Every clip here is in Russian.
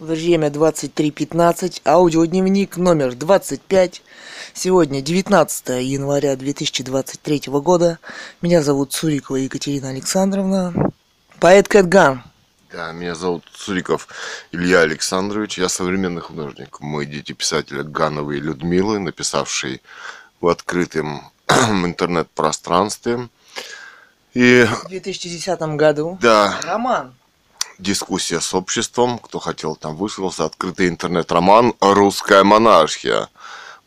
Время 23.15, аудиодневник номер 25. Сегодня 19 января 2023 года. Меня зовут Цурикова Екатерина Александровна. Поэт Кэтган. Да, меня зовут Цуриков Илья Александрович. Я современный художник. Мы дети писателя Гановой Людмилы, написавшей в открытом интернет-пространстве. И... В 2010 году. Да. Роман дискуссия с обществом, кто хотел там высказался, открытый интернет-роман «Русская монархия»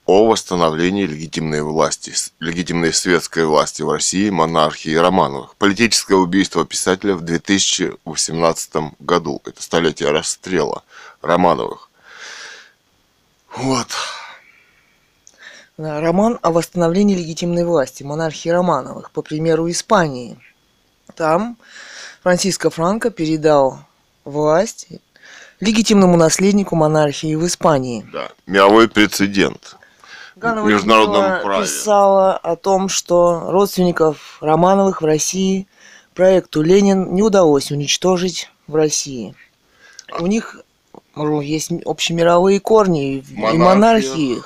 о восстановлении легитимной власти, легитимной светской власти в России, монархии Романовых. Политическое убийство писателя в 2018 году. Это столетие расстрела Романовых. Вот. Роман о восстановлении легитимной власти монархии Романовых, по примеру Испании. Там Франциско Франко передал власть легитимному наследнику монархии в Испании. Да, мировой прецедент. Ганова в международном праве. писала о том, что родственников Романовых в России проекту Ленин не удалось уничтожить в России. У них есть общемировые корни Монархия. и монархии.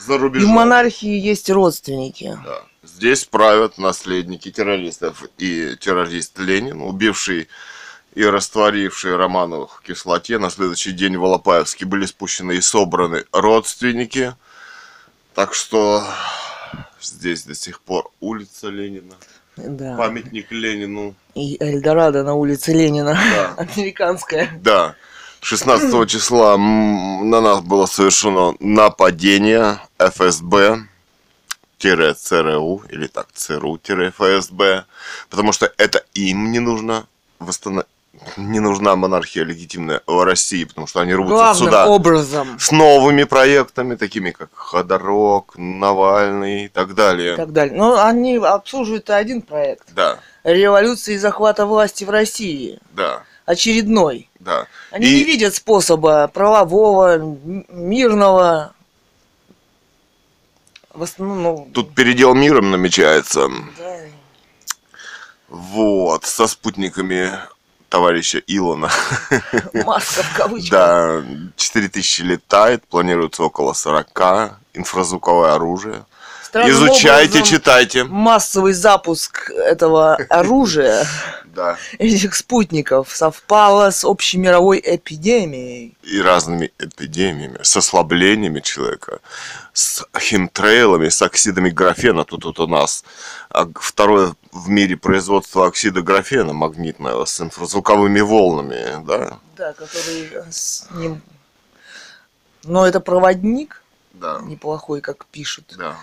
За И в монархии есть родственники. Да. Здесь правят наследники террористов и террорист Ленин, убивший и растворивший Романовых в кислоте. На следующий день в Алапаевске были спущены и собраны родственники. Так что здесь до сих пор улица Ленина. Да. Памятник Ленину. И Эльдорадо на улице Ленина. Да. Американская. Да. 16 числа на нас было совершено нападение ФСБ ЦРУ или так ЦРУ-ФСБ, потому что это им не нужно восстановить не нужна монархия легитимная в России, потому что они рвутся Главным сюда образом. с новыми проектами, такими как Ходорок, Навальный и так далее. И так далее. Но они обслуживают один проект. Да. Революции и захвата власти в России. Да. Очередной. Да. Они и... не видят способа правового, мирного в основном, ну... Тут передел миром намечается. Да. Вот, со спутниками товарища Илона. Маска в кавычках. Да, 4000 летает, планируется около 40, инфразвуковое оружие. Странным Изучайте, читайте. Массовый запуск этого оружия да. этих спутников совпало с общей мировой эпидемией. И разными эпидемиями, с ослаблениями человека, с химтрейлами, с оксидами графена. Тут вот у нас второе в мире производство оксида графена магнитного с инфразвуковыми волнами, да? Да, который с ним... Но это проводник да. неплохой, как пишут. Да.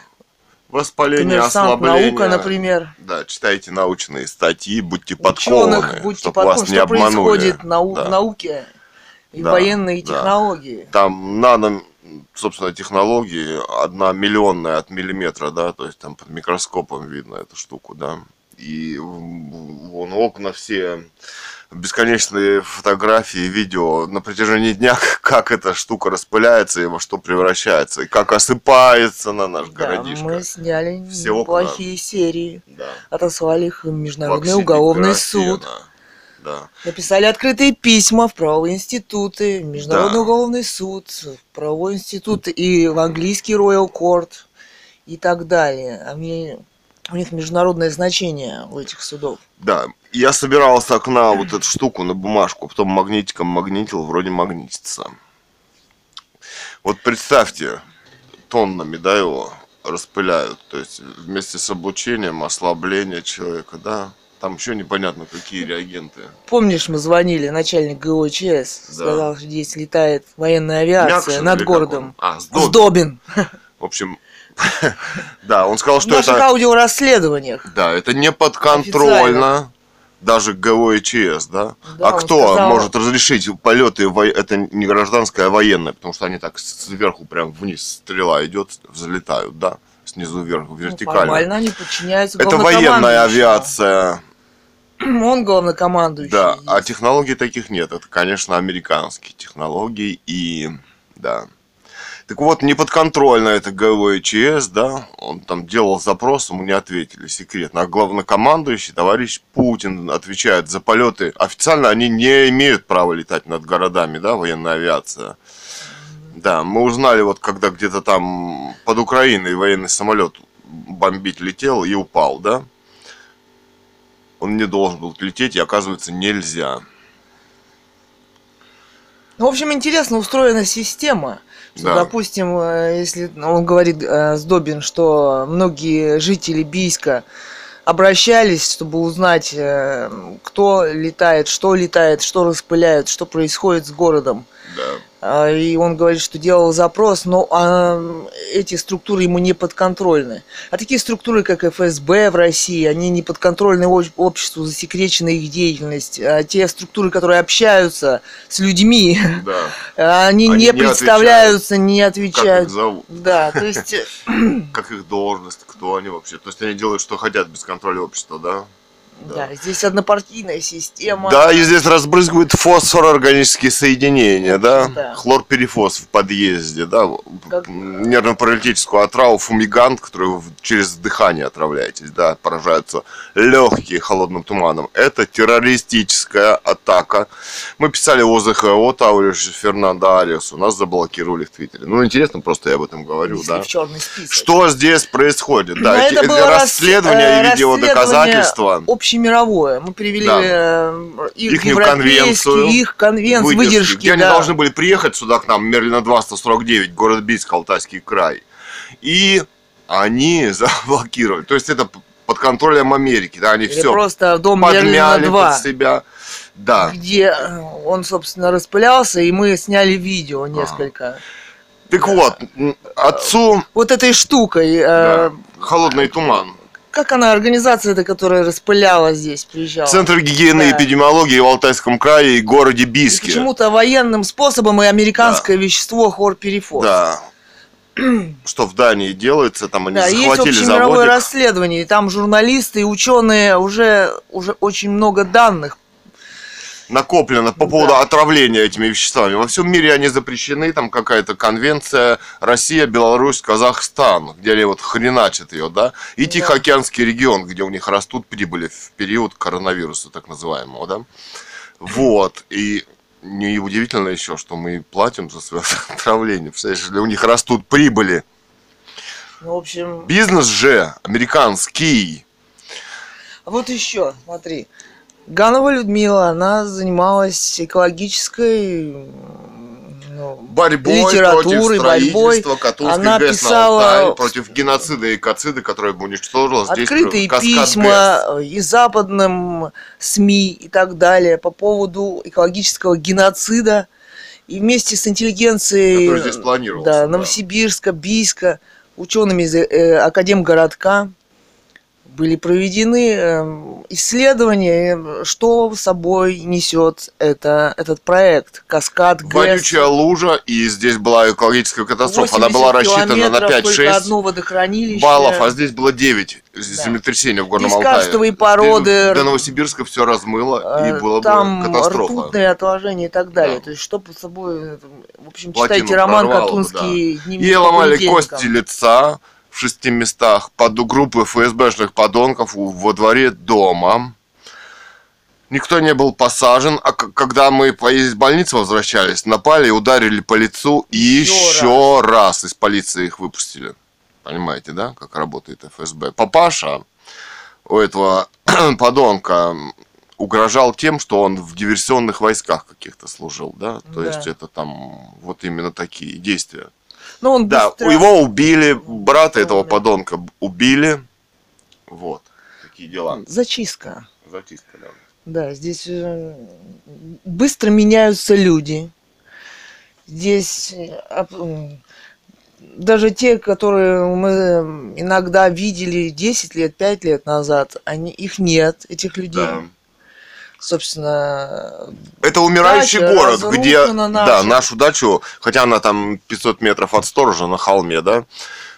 Воспаление, ослабление. наука, например. Да, читайте научные статьи, будьте подкованы, Ученых, будьте чтобы подкованы, вас не что обманули. происходит нау- да. в науке и да, военные да. технологии. Там нано, собственно, технологии одна миллионная от миллиметра, да, то есть там под микроскопом видно эту штуку, да. И вон окна все бесконечные фотографии, видео на протяжении дня, как эта штука распыляется и во что превращается, и как осыпается на наш да, городишко. мы сняли Все неплохие окна. серии, да. отослали их в Международный уголовный суд. Да. Написали открытые письма в правовые институты, Международный да. уголовный суд, в правовой институт и в английский Royal Court и так далее. Мне у них международное значение у этих судов. Да, я собирал с окна вот эту штуку на бумажку, потом магнитиком магнитил, вроде магнитится. Вот представьте, тоннами, да, его распыляют. То есть вместе с облучением, ослабление человека, да. Там еще непонятно, какие реагенты. Помнишь, мы звонили, начальник ГОЧС да. сказал, что здесь летает военная авиация Мякшин над городом. А, Сдобин. Сдобин. В общем, да, он сказал, что это... В аудиорасследованиях. Да, это не подконтрольно даже ГО и ЧС, да? да а кто сказал... может разрешить полеты? Это не гражданское, а военное, потому что они так сверху прям вниз стрела идет, взлетают, да? Снизу вверх, ну, вертикально. Ну, формально они подчиняются Это военная авиация. Он главнокомандующий. Да, а технологий таких нет. Это, конечно, американские технологии и, да. Так вот, неподконтрольно это ГВЧС, да, он там делал запрос, ему не ответили секретно. А главнокомандующий, товарищ Путин, отвечает за полеты. Официально они не имеют права летать над городами, да, военная авиация. Да, мы узнали вот, когда где-то там под Украиной военный самолет бомбить летел и упал, да? Он не должен был лететь, и оказывается нельзя. В общем, интересно устроена система. Что, да. Допустим, э, если он говорит, э, Сдобин, что многие жители Бийска обращались, чтобы узнать, э, кто летает, что летает, что распыляют, что происходит с городом. Да. А, и он говорит, что делал запрос, но а, эти структуры ему не подконтрольны. А такие структуры, как ФСБ в России, они не подконтрольны обществу, засекречена их деятельность. А те структуры, которые общаются с людьми, да. они, они не, не представляются, не отвечают. Как их зовут. Да, то есть... Как их должность, кто они вообще. То есть они делают, что хотят без контроля общества, да? Да. да, здесь однопартийная система. Да, и здесь разбрызгивают фосфор органические соединения, да? да. Хлорперифос в подъезде, да? Как... Нервно-паралитическую отраву, фумигант, который вы через дыхание отравляетесь, да, поражаются легкие холодным туманом. Это террористическая атака. Мы писали ОЗХО Тауриш Фернандо Ариас, у нас заблокировали в Твиттере. Ну, интересно, просто я об этом говорю, Если да? В черный список. Что здесь происходит? Да, эти, расследования рас... и видеодоказательства общемировое. Мы привели да. Э, их конвенцию, их конвенцию, выдержки. Где да. они должны были приехать сюда к нам, Мерлина 2, 149, город Бийск, Алтайский край. И они заблокировали. То есть это под контролем Америки, да, они Или все просто дом подмяли 2, под себя. Да. Где э, он, собственно, распылялся, и мы сняли видео несколько. А. Так вот, отцу... Вот этой штукой... Э, да. Холодный туман как она, организация эта, которая распыляла здесь, приезжала? Центр гигиены да. и эпидемиологии в Алтайском крае и городе Бийске. Почему-то военным способом и американское да. вещество хлорперифос. Да. Что в Дании делается, там они да, захватили есть общемировое расследование, и там журналисты и ученые уже, уже очень много данных накоплено по поводу да. отравления этими веществами. Во всем мире они запрещены, там какая-то конвенция Россия, Беларусь, Казахстан, где они вот хреначат ее, да, и да. Тихоокеанский регион, где у них растут прибыли в период коронавируса, так называемого, да. Вот, и неудивительно еще, что мы платим за свое отравление, если у них растут прибыли. Ну, в общем... Бизнес же американский. Вот еще, смотри, Ганова Людмила, она занималась экологической ну, борьбой литературой, против борьбой. она ГЭС писала Алтай, против геноцида и экоцида, которое бы уничтожило здесь открытые письма ГЭС. и западным СМИ и так далее по поводу экологического геноцида. И вместе с интеллигенцией да, да. Новосибирска, Бийска, учеными из э, Академгородка, были проведены эм, исследования, что собой несет это, этот проект «Каскад ГЭС». Вонючая лужа, и здесь была экологическая катастрофа. Она была рассчитана на 5-6 одно водохранилище. баллов, а здесь было 9 да. землетрясения в Горном Алтае. породы. До Новосибирска все размыло, и э, было Там бы катастрофа. ртутные отложения и так далее. Да. То есть, что под собой... В общем, Плотину читайте роман «Катунский да. дневник». И ломали кости лица, в шести местах под группы ФСБшных подонков во дворе дома. Никто не был посажен, а когда мы из больницы возвращались, напали ударили по лицу, и еще, раз. раз из полиции их выпустили. Понимаете, да, как работает ФСБ? Папаша у этого подонка угрожал тем, что он в диверсионных войсках каких-то служил, да? То да. есть это там вот именно такие действия. Но ну, он да, быстро... его убили, брата этого подонка убили. Вот, такие дела. Зачистка. Зачистка, да. Да, здесь э, быстро меняются люди. Здесь э, даже те, которые мы иногда видели 10 лет, 5 лет назад, они, их нет, этих людей. Да собственно... Это умирающий дача город, где... Да, нашу дачу, хотя она там 500 метров от сторожа на холме, да,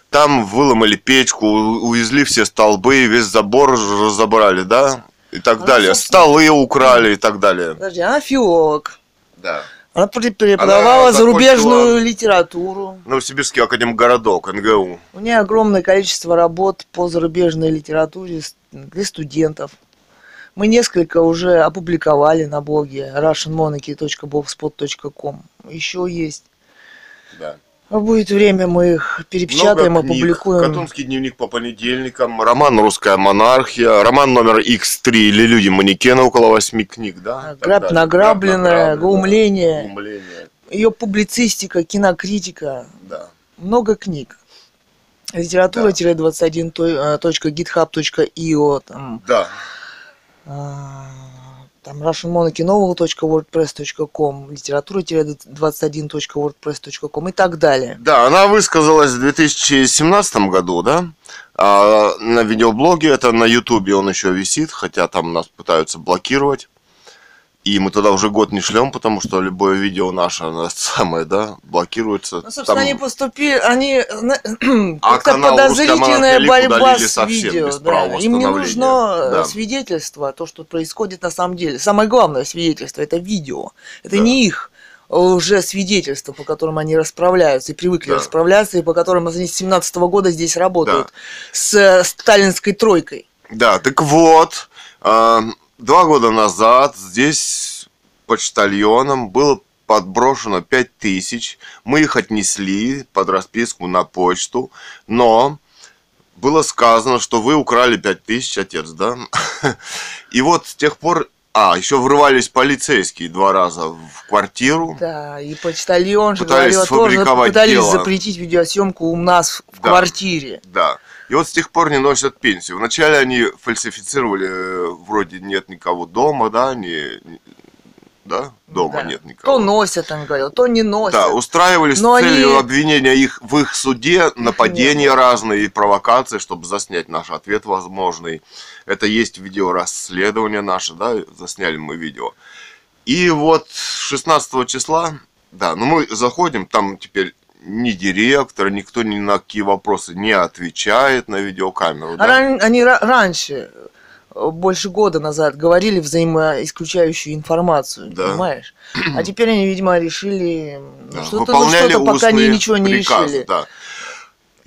там выломали печку, увезли все столбы, весь забор разобрали, да, и так а далее. Собственно... Столы украли и так далее. Подожди, она филолог. Да. Она преподавала Она зарубежную литературу. Новосибирский академгородок, НГУ. У нее огромное количество работ по зарубежной литературе для студентов. Мы несколько уже опубликовали на блоге russianmonarchy.blogspot.com. Еще есть. Да. Будет время, мы их перепечатаем, Много книг. опубликуем. Катунский дневник по понедельникам, роман «Русская монархия», роман номер X3 или «Люди манекена» около восьми книг, да? Граб награбленное, глумление. глумление. Ее публицистика, кинокритика. Да. Много книг. Литература-21.github.io там. Да. А, там russianmonarchynovel.wordpress.com, литература-21.wordpress.com и так далее. Да, она высказалась в 2017 году, да, а на видеоблоге, это на ютубе он еще висит, хотя там нас пытаются блокировать. И мы туда уже год не шлем, потому что любое видео наше, оно самое, да, блокируется. Ну, собственно, там... они поступили, они как-то подозрительная борьба с видео. Да. Им не нужно да. свидетельство, то, что происходит на самом деле. Самое главное свидетельство – это видео. Это да. не их уже свидетельства, по которым они расправляются и привыкли да. расправляться, и по которым они с 17 -го года здесь работают да. с сталинской тройкой. Да, так вот, э, Два года назад здесь почтальоном было подброшено 5 тысяч. Мы их отнесли под расписку на почту, но было сказано, что вы украли 5 тысяч, отец, да? И вот с тех пор а, еще врывались полицейские два раза в квартиру. Да, и почтальон же говорил, тоже пытались дело. запретить видеосъемку у нас в да, квартире. Да. И вот с тех пор не носят пенсию. Вначале они фальсифицировали, э, вроде нет никого дома, да, не, да, дома да. нет никого. То носят, он говорил, то не носят. Да, устраивались Но с целью они... обвинения их в их суде, нападения разные и провокации, чтобы заснять наш ответ возможный. Это есть видео расследование наше, да, засняли мы видео. И вот 16 числа, да, ну мы заходим, там теперь ни директор, никто ни на какие вопросы не отвечает на видеокамеру. Да? Ран, они раньше, больше года назад, говорили взаимоисключающую информацию, да. понимаешь? А теперь они, видимо, решили да. что-то, ну, что-то пока они ничего не приказ, решили. Да.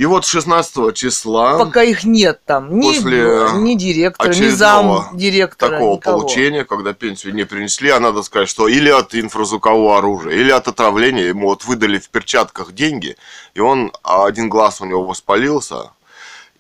И вот 16 числа... Пока их нет там, ни, после ни директора, ни зам директора, такого никого. получения, когда пенсию не принесли, а надо сказать, что или от инфразвукового оружия, или от отравления, ему вот выдали в перчатках деньги, и он, а один глаз у него воспалился,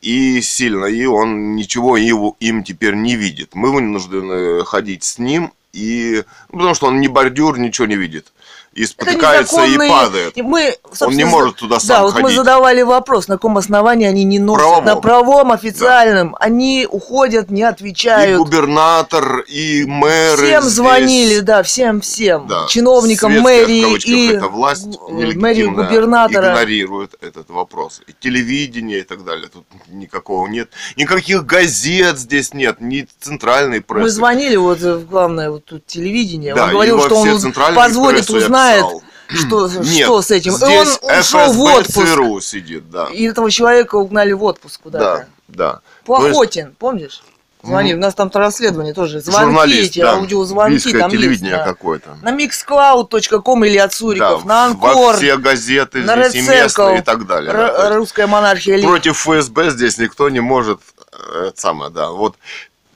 и сильно, и он ничего его, им теперь не видит. Мы вынуждены ходить с ним, и, ну, потому что он не бордюр, ничего не видит и спотыкается и падает. Мы, Он не может туда сам Да, вот мы задавали вопрос, на каком основании они не носят. Правовом. На правом официальном. Да. Они уходят, не отвечают. И губернатор, и мэры Всем здесь. звонили, да, всем-всем. Да. Чиновникам Светская, мэрии и... Это власть мэрии губернатора. игнорирует этот вопрос. И телевидение и так далее. Тут никакого нет. Никаких газет здесь нет, ни центральной прессы. Мы звонили, вот, главное, вот тут телевидение. Да, он говорил, что он позволит узнать знает, что, Нет, что с этим. Здесь он ушел в отпуск. ЦРУ сидит, да. И этого человека угнали в отпуск куда-то. Да, да. Плохотин, есть... помнишь? Звони, у нас там расследование тоже. Звонки Журналист, эти, да. аудиозвонки там телевидение есть. Да. какое-то. На mixcloud.com или от Суриков, да, на Анкор. Все газеты на здесь и местные и так далее. Да, русская монархия. Против ФСБ здесь никто не может. Это самое, да. Вот.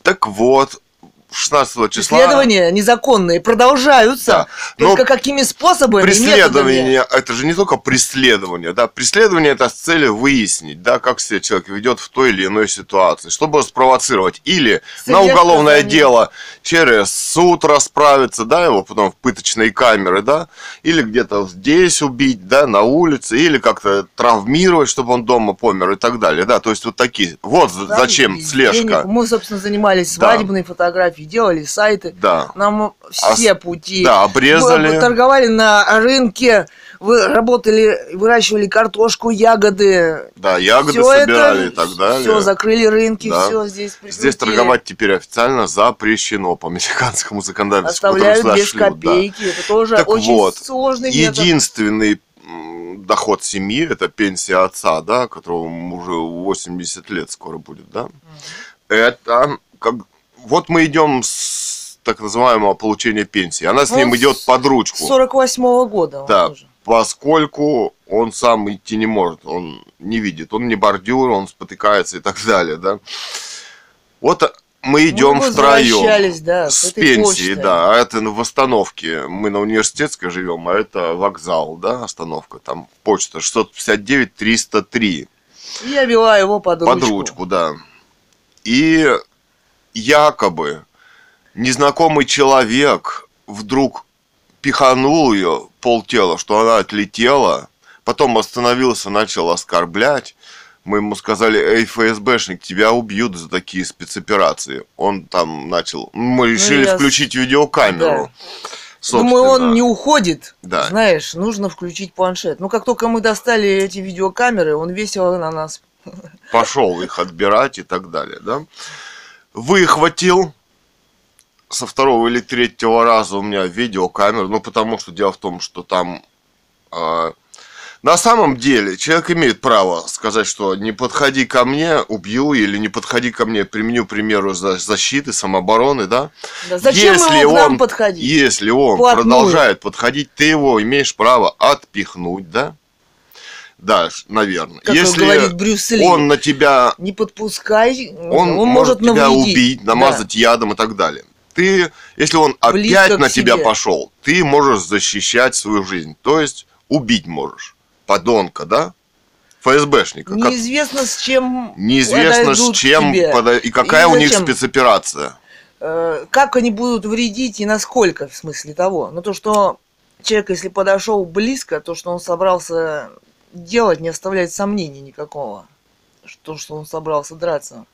Так вот, 16 числа... Преследования незаконные продолжаются. Да. Только какими способами? Преследование, это же не только преследование. Да? Преследование это с целью выяснить, да, как себя человек ведет в той или иной ситуации, чтобы спровоцировать. Или След на уголовное за дело через суд расправиться, да, его потом в пыточные камеры, да, или где-то здесь убить, да, на улице, или как-то травмировать, чтобы он дома помер и так далее, да, то есть вот такие. Вот да, зачем слежка. Денег. Мы, собственно, занимались свадебной да. фотографией делали сайты. Да. Нам все а, пути. Да, обрезали. Мы торговали на рынке, вы работали, выращивали картошку, ягоды. Да, ягоды все собирали это, и так далее. Все, закрыли рынки, да. все здесь прикрутили. Здесь торговать теперь официально запрещено по мексиканскому законодательству. Оставляют без шлют, копейки, да. это тоже так очень вот, сложный Единственный метод доход семьи, это пенсия отца, да, которому уже 80 лет скоро будет, да, mm. это как вот мы идем с так называемого получения пенсии. Она с он ним идет под ручку. С 48-го года. Да, уже. поскольку он сам идти не может, он не видит, он не бордюр, он спотыкается и так далее, да. Вот мы идем мы втроем да, с, с пенсии, почтой. да, а это в остановке. Мы на университетской живем, а это вокзал, да, остановка. Там почта 659 303. Я вела его под ручку. Под ручку, да. И якобы незнакомый человек вдруг пиханул ее полтела, что она отлетела, потом остановился, начал оскорблять. Мы ему сказали, эй, ФСБшник, тебя убьют за такие спецоперации. Он там начал... Мы ну, решили ну, включить видеокамеру. Да. Думаю, он не уходит. Да. Знаешь, нужно включить планшет. Ну, как только мы достали эти видеокамеры, он весело на нас. Пошел их отбирать и так далее, да? Выхватил со второго или третьего раза у меня видеокамеру, ну, потому что дело в том, что там э, на самом деле, человек имеет право сказать, что не подходи ко мне, убью, или не подходи ко мне, применю примеру защиты, самообороны, да? да зачем если ему он, подходить? Если он Плотную. продолжает подходить, ты его имеешь право отпихнуть, да? Да, наверное. Как Если говорит Брюс Ли, он на тебя... Не подпускай, он, он может, может тебя навредить. убить, намазать да. ядом и так далее. Ты, если он Близко опять на тебя пошел, ты можешь защищать свою жизнь. То есть убить можешь подонка, да? ФСБшника. Неизвестно как... с чем. Неизвестно с чем пода... и какая и у них спецоперация. Э, как они будут вредить и насколько, в смысле того. Но то, что человек, если подошел близко, то, что он собрался делать, не оставляет сомнений никакого. То, что он собрался драться.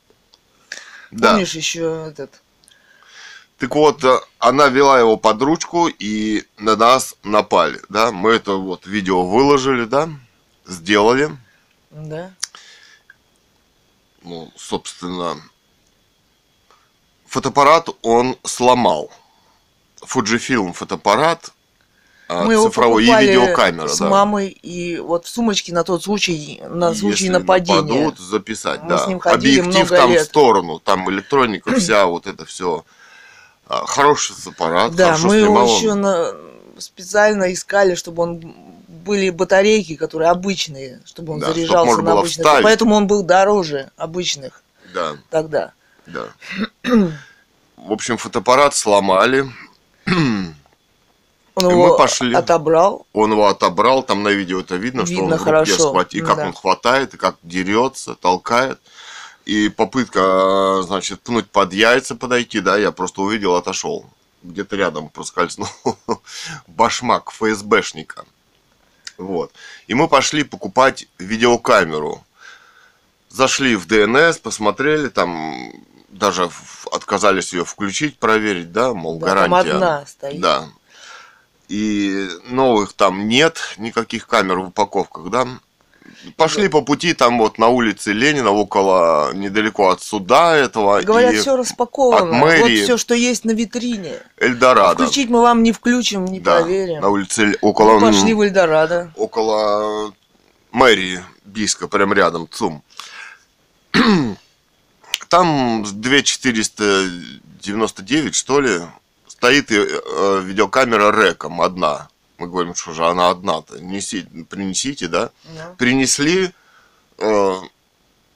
Да. Помнишь еще этот так вот, э, она вела его под ручку и на нас напали, да. Мы это вот видео выложили, да, сделали. Да. Ну, собственно, фотоаппарат он сломал. Fujifilm фотоаппарат, мы цифровой и видеокамера, с да. мамой и вот в сумочке на тот случай, на случай Если нападения. Нападут, записать, мы да. С ним Объектив там лет. в сторону, там электроника вся, вот это все а, хороший аппарат. Да, мы его еще на... специально искали, чтобы он были батарейки, которые обычные, чтобы он да, заряжался чтобы на обычных. Вставить. Поэтому он был дороже обычных. Да. Тогда. Да. В общем, фотоаппарат сломали. Он и его мы пошли. отобрал. Он его отобрал, там на видео это видно, видно что он в руке схватил, и как да. он хватает, и как дерется, толкает. И попытка, значит, пнуть под яйца подойти, да, я просто увидел, отошел. Где-то рядом проскользнул башмак ФСБшника. Вот. И мы пошли покупать видеокамеру. Зашли в ДНС, посмотрели, там даже отказались ее включить, проверить, да, мол, да, гарантия. Там одна стоит. Да. И новых там нет, никаких камер в упаковках, да. Пошли по пути там вот на улице Ленина, около, недалеко от суда этого. Говорят, все распаковано. От мэрии. Вот все, что есть на витрине. Эльдорадо. Включить мы вам не включим, не да, проверим. на улице около... Мы пошли в Эльдорадо. Около мэрии Бийска, прям рядом, ЦУМ. Там 2499, что ли, стоит э, видеокамера Реком одна мы говорим, что же она одна-то, неси, принесите, да? Yeah. Принесли э,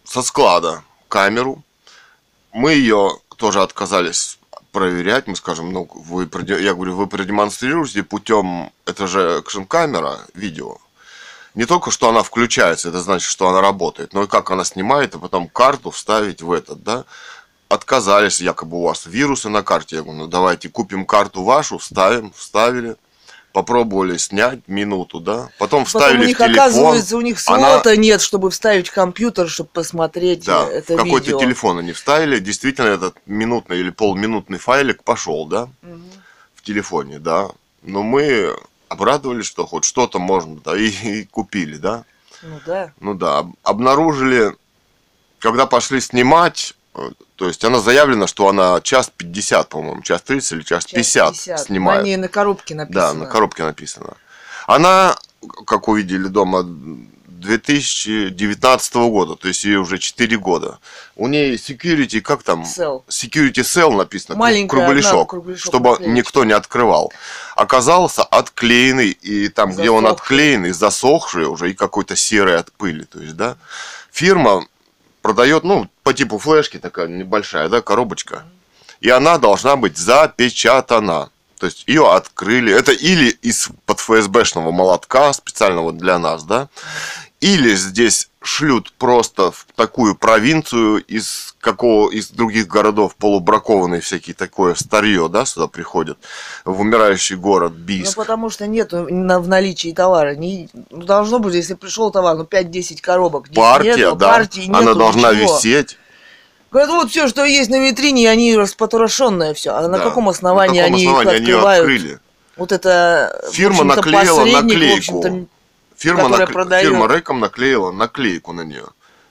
со склада камеру, мы ее тоже отказались проверять, мы скажем, ну, вы, я говорю, вы продемонстрируете путем, это же экшн-камера, видео. Не только, что она включается, это значит, что она работает, но и как она снимает, и потом карту вставить в этот, да. Отказались, якобы у вас вирусы на карте. Я говорю, ну давайте купим карту вашу, вставим, вставили попробовали снять минуту, да, потом вставили потом у них, в телефон. Оказывается, у них слота она... нет, чтобы вставить в компьютер, чтобы посмотреть да, это в какой-то телефон они вставили, действительно этот минутный или полминутный файлик пошел, да, угу. в телефоне, да. Но мы обрадовались, что хоть что-то можно, да, и, и купили, да. Ну да. Ну да, обнаружили, когда пошли снимать, то есть она заявлена, что она час 50, по-моему, час 30 или час, час 50, 50 снимает. На ней на коробке написано. Да, на коробке написано. Она, как увидели дома 2019 года, то есть ей уже 4 года. У нее security, как там? Cell. Security cell написано, Маленькая, кругляшок, кругляшок чтобы наклеечка. никто не открывал. Оказался отклеенный, и там, где он Засохший. отклеенный, засохший уже, и какой-то серый от пыли. То есть, да, фирма продает, ну, по типу флешки такая небольшая, да, коробочка. И она должна быть запечатана. То есть ее открыли. Это или из-под ФСБшного молотка, специального для нас, да, или здесь шлют просто в такую провинцию из какого из других городов полубракованные всякие такое старье, да, сюда приходят в умирающий город Ну, Бийск. потому что нет на, в наличии товара. Не, ну, должно быть, если пришел товар, ну, 5-10 коробок. Партия, нету, да, партии она нету, должна ничего. висеть. Говорят, вот все, что есть на витрине, они распотрошенное все. А на Да. каком основании На каком они основании их они открывают? открыли? Вот это Фирма наклеила наклейку. Фирма, накле- продает. фирма Рэком наклеила наклейку на нее.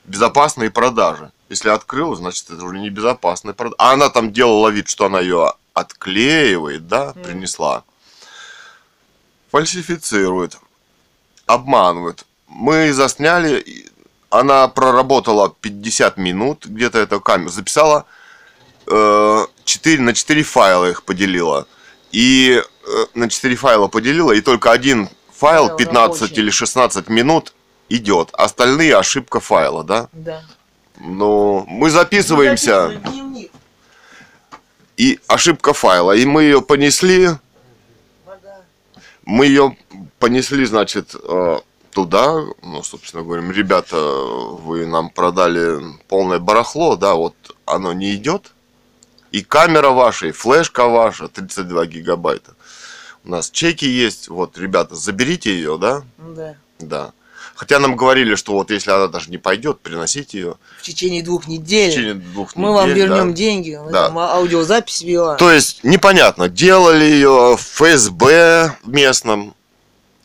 Безопасные продажи. Если открыла, значит, это уже не безопасная продажа. А она там делала вид, что она ее отклеивает, да, принесла. Фальсифицирует. Обманывает. Мы засняли, она проработала 50 минут, где-то эту камеру записала, э, 4, на 4 файла их поделила. И э, на 4 файла поделила, и только один файл Файл 15 рабочий. или 16 минут идет. Остальные ошибка файла, да? Да. Ну, мы записываемся, и ошибка файла. И мы ее понесли, мы ее понесли, значит, э, туда, ну, собственно говорим, ребята, вы нам продали полное барахло, да, вот оно не идет, и камера ваша, и флешка ваша, 32 гигабайта. У нас чеки есть, вот, ребята, заберите ее, да, Да. да. Хотя нам говорили, что вот если она даже не пойдет, приносите ее В течение двух в недель течение двух мы вам недель, да. вернем деньги. Мы Да. там а- аудиозапись вела. То есть непонятно, делали ее в ФСБ местном,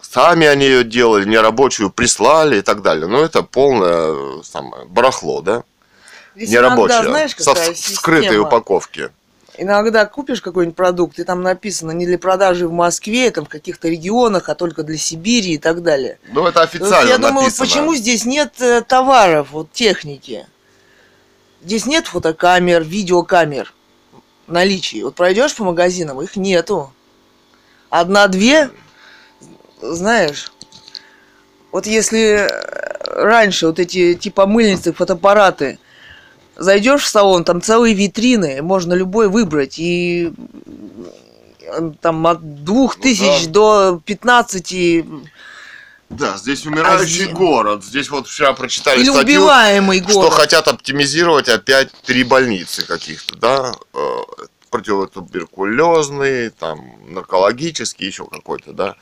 сами они ее делали, нерабочую прислали и так далее. Но это полное э, самое, барахло, да? Здесь Нерабочее. иногда, знаешь, со какая в скрытой система? упаковке. Иногда купишь какой-нибудь продукт, и там написано не для продажи в Москве, там в каких-то регионах, а только для Сибири и так далее. Ну, это официально я думаю, вот почему здесь нет э, товаров, вот техники? Здесь нет фотокамер, видеокамер наличии. Вот пройдешь по магазинам, их нету. Одна-две, знаешь, вот если э, раньше вот эти типа мыльницы, фотоаппараты, зайдешь в салон, там целые витрины, можно любой выбрать, и э, там от двух Ну тысяч да. до 15 Да, здесь умирающий А зи- город. Здесь вот вчера прочитали или статью, убиваемый что город. хотят оптимизировать опять три больницы каких-то, да, э, противотуберкулезные, там, наркологические, еще какой-то, да,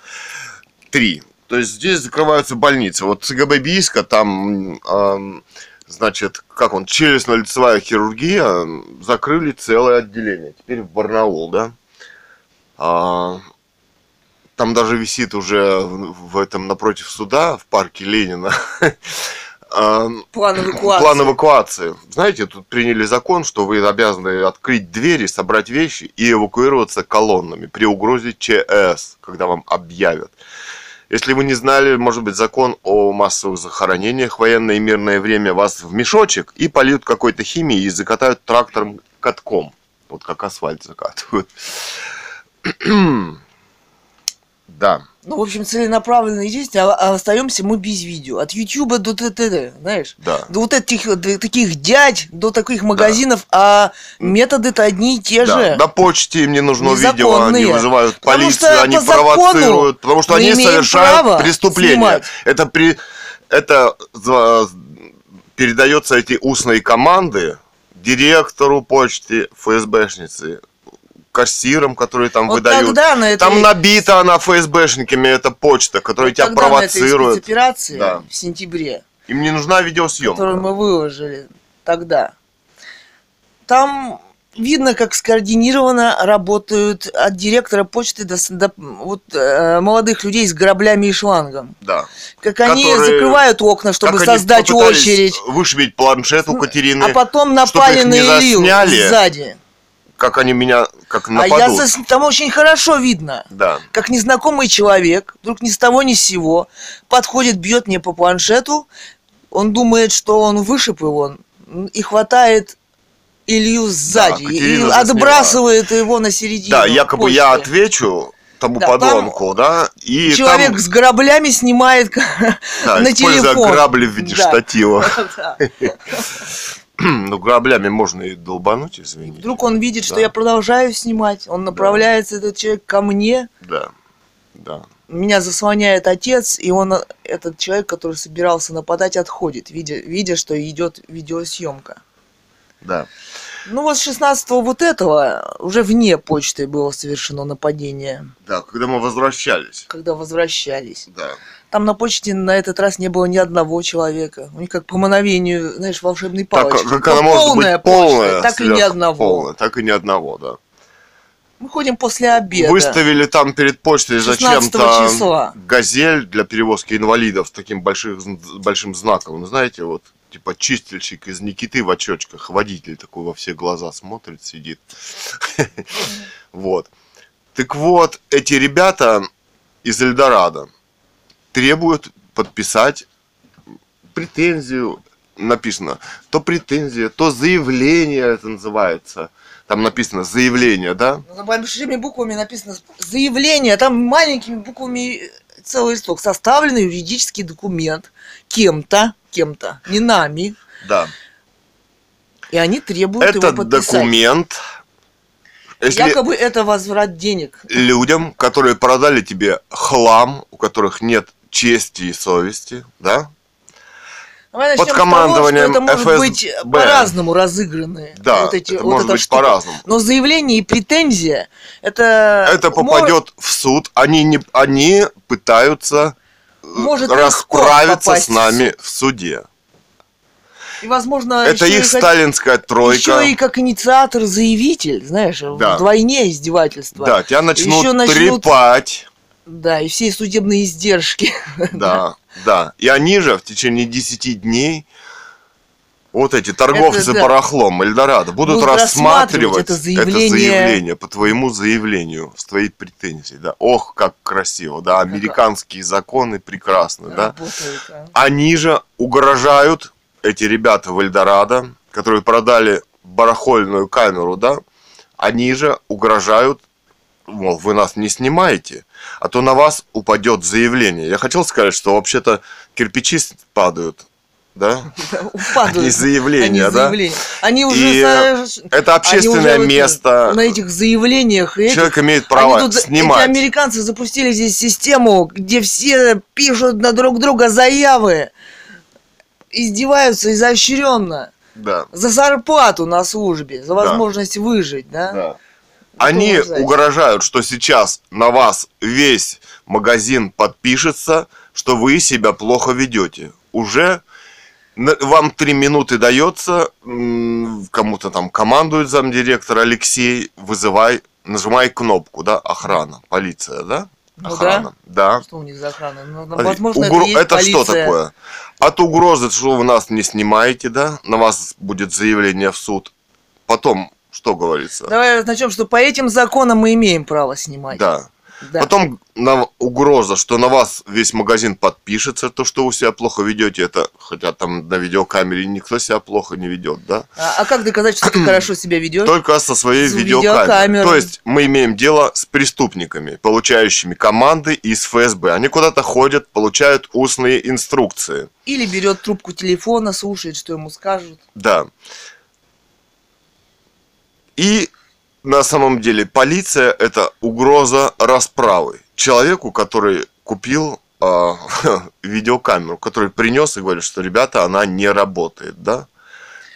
три. То есть здесь закрываются больницы. Вот ЦГБ Бийска, там, эм, значит, как он, челюстно-лицевая хирургия, закрыли целое отделение. Теперь в Барнаул, да. А, там даже висит уже в, в этом напротив суда, в парке Ленина, эм, План эвакуации. План эвакуации. Знаете, тут приняли закон, что вы обязаны открыть двери, собрать вещи и эвакуироваться колоннами при угрозе ЧС, когда вам объявят. Если вы не знали, может быть, закон о массовых захоронениях военное и мирное время вас в мешочек и польют какой-то химией и закатают трактором катком. Вот как асфальт закатывают. Да. Ну, в общем, целенаправленные действия, а, а остаемся мы без видео. От Ютуба до ТТ, знаешь? Да. До вот этих до таких дядь, до таких магазинов, а методы-то одни и те Да, же. на почте им не нужно видео, они вызывают Потому полицию, они по провоцируют, потому что они совершают преступление. снимать. Это при это передается эти устные команды директору почты, ФСБшницы, кассирам, которые там Вот выдают. тогда Там набита она ФСБшниками, эта почта, которая вот тебя тогда на этой провоцирует. спецоперации Да. в сентябре, Им не нужна видеосъемка. которую мы выложили тогда, там видно, как скоординированно работают от директора почты до, до, вот, э, молодых людей с граблями и шлангом. Да. Как они Которые- закрывают окна, чтобы они создать очередь. Вышибить планшет у Катерины. А потом напали на Илью сзади. Как они меня как нападут. А я за... там очень хорошо видно. Да. Как незнакомый человек, вдруг ни с того ни с сего, подходит, бьет мне по планшету, он думает, что он вышиб его, и хватает Илью сзади, да, и отбрасывает его на середину. Да, якобы почты. я отвечу, тому да, подонку, да, и человек там... с граблями снимает да, на телефон. грабли в виде да. штатива. Ну, граблями можно и долбануть, извините. Вдруг он видит, что я продолжаю снимать, он направляется, этот человек, ко мне. Да, да. Меня заслоняет отец, и он, этот человек, который собирался нападать, отходит, видя, видя что идет видеосъемка. Да. Ну вот с 16 вот этого уже вне почты было совершено нападение. Да, когда мы возвращались. Когда возвращались. Да. Там на почте на этот раз не было ни одного человека. У них как по мановению, знаешь, волшебной палочки. Так, как она может полная быть полная, почта, так и ни одного. Полная, так и ни одного, да. Мы ходим после обеда. Выставили там перед почтой зачем-то газель для перевозки инвалидов с таким большим, большим знаком. Ну, знаете, вот типа чистильщик из Никиты в очочках, водитель такой во все глаза смотрит, сидит. Вот. Так вот, эти ребята из Эльдорадо требуют подписать претензию, написано, то претензия, то заявление это называется. Там написано заявление, да? Ну, большими буквами написано заявление, а там маленькими буквами целый листок. Составленный юридический документ кем-то, кем-то, не нами. Да. И они требуют Этот его подписать. документ... Если Якобы это возврат денег. Людям, которые продали тебе хлам, у которых нет чести и совести, да? Давай Под командованием того, это может ФСБ. быть по-разному разыграны. Да, вот эти, это вот может быть по-разному. Но заявление и претензия, это... Это попадет в суд. Они, не, они пытаются может расправиться с нами в, в суде. И, возможно, это их как, сталинская тройка. Еще и как инициатор-заявитель, знаешь, да. вдвойне издевательства. Да, тебя начнут, еще начнут трепать. Да, и все судебные издержки. Да, да. И они же в течение 10 дней вот эти торговцы это, да. барахлом Эльдорадо будут, будут рассматривать, это заявление... это заявление по твоему заявлению, с твоей претензией, да. Ох, как красиво, да, американские законы прекрасны, да. а. Они же угрожают, эти ребята в Эльдорадо, которые продали барахольную камеру, да, они же угрожают, мол, вы нас не снимаете, а то на вас упадет заявление. Я хотел сказать, что вообще-то кирпичи падают да? Упадают. Они заявления, они да? Заявления. Они уже... И за... это общественное уже место. На этих заявлениях. Этих... Человек имеет право тут, снимать. Эти американцы запустили здесь систему, где все пишут на друг друга заявы. Издеваются изощренно. Да. За зарплату на службе, за возможность да. выжить, да? Да. Они угрожают, что сейчас на вас весь магазин подпишется, что вы себя плохо ведете. Уже вам три минуты дается, кому-то там командует замдиректор Алексей, вызывай, нажимай кнопку, да, охрана, полиция, да? Ну охрана, да. да. Что у них за охрана? Ну, возможно, Угро... это, это что такое? От угрозы, что вы нас не снимаете, да, на вас будет заявление в суд. Потом, что говорится? Давай начнем, что по этим законам мы имеем право снимать. Да. Да. Потом на угроза, что на вас весь магазин подпишется, то, что вы себя плохо ведете, это, хотя там на видеокамере никто себя плохо не ведет, да? А, а как доказать, что ты хорошо себя ведешь? Только со своей видеокамерой. То есть мы имеем дело с преступниками, получающими команды из ФСБ. Они куда-то ходят, получают устные инструкции. Или берет трубку телефона, слушает, что ему скажут. Да. И на самом деле полиция это угроза расправы. Человеку, который купил э, видеокамеру, который принес и говорит, что ребята, она не работает, да?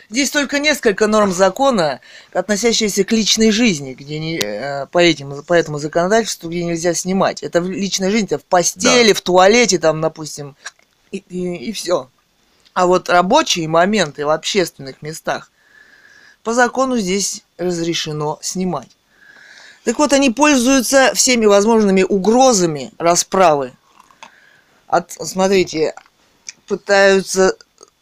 Здесь только несколько норм закона, относящиеся к личной жизни, где не, э, по, этим, по этому законодательству, где нельзя снимать. Это в личной жизни, это в постели, да. в туалете, там, допустим, и, и, и все. А вот рабочие моменты в общественных местах по закону здесь разрешено снимать. Так вот, они пользуются всеми возможными угрозами расправы. От, смотрите, пытаются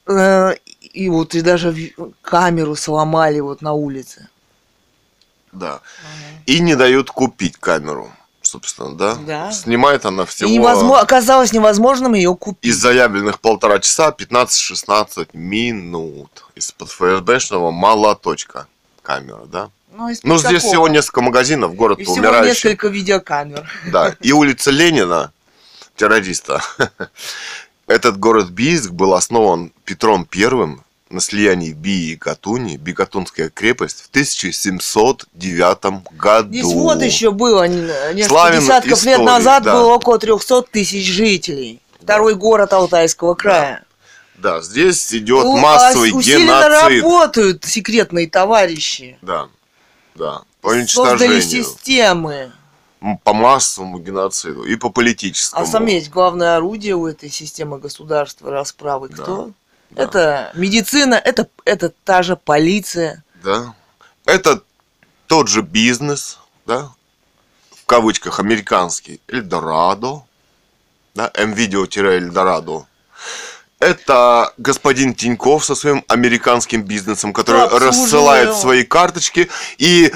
э, и вот и даже камеру сломали вот на улице. Да. И не дают купить камеру собственно, да? Да. Снимает она всего... И невозможно, оказалось невозможным ее купить. Из заявленных полтора часа 15-16 минут. Из-под ФСБшного молоточка камера, да? Ну, ну здесь всего несколько магазинов, город и всего умирающий. несколько видеокамер. Да, и улица Ленина, террориста. Этот город Бийск был основан Петром Первым на слиянии Бии и Катуни, Бикатунская крепость в 1709 году. Здесь вот еще было несколько Славен десятков истории, лет назад да. было около 300 тысяч жителей. Второй город Алтайского края. Да, да здесь идет У, массовый а геноцид. работают секретные товарищи. Да, да. По уничтожению. Создали системы. По массовому геноциду и по политическому. А сам есть главное орудие у этой системы государства расправы. Кто? Да. Да. Это медицина, это, это та же полиция. Да. Это тот же бизнес, да, в кавычках американский, Эльдорадо, да, М-видео-Эльдорадо. Это господин Тиньков со своим американским бизнесом, который рассылает свои карточки. И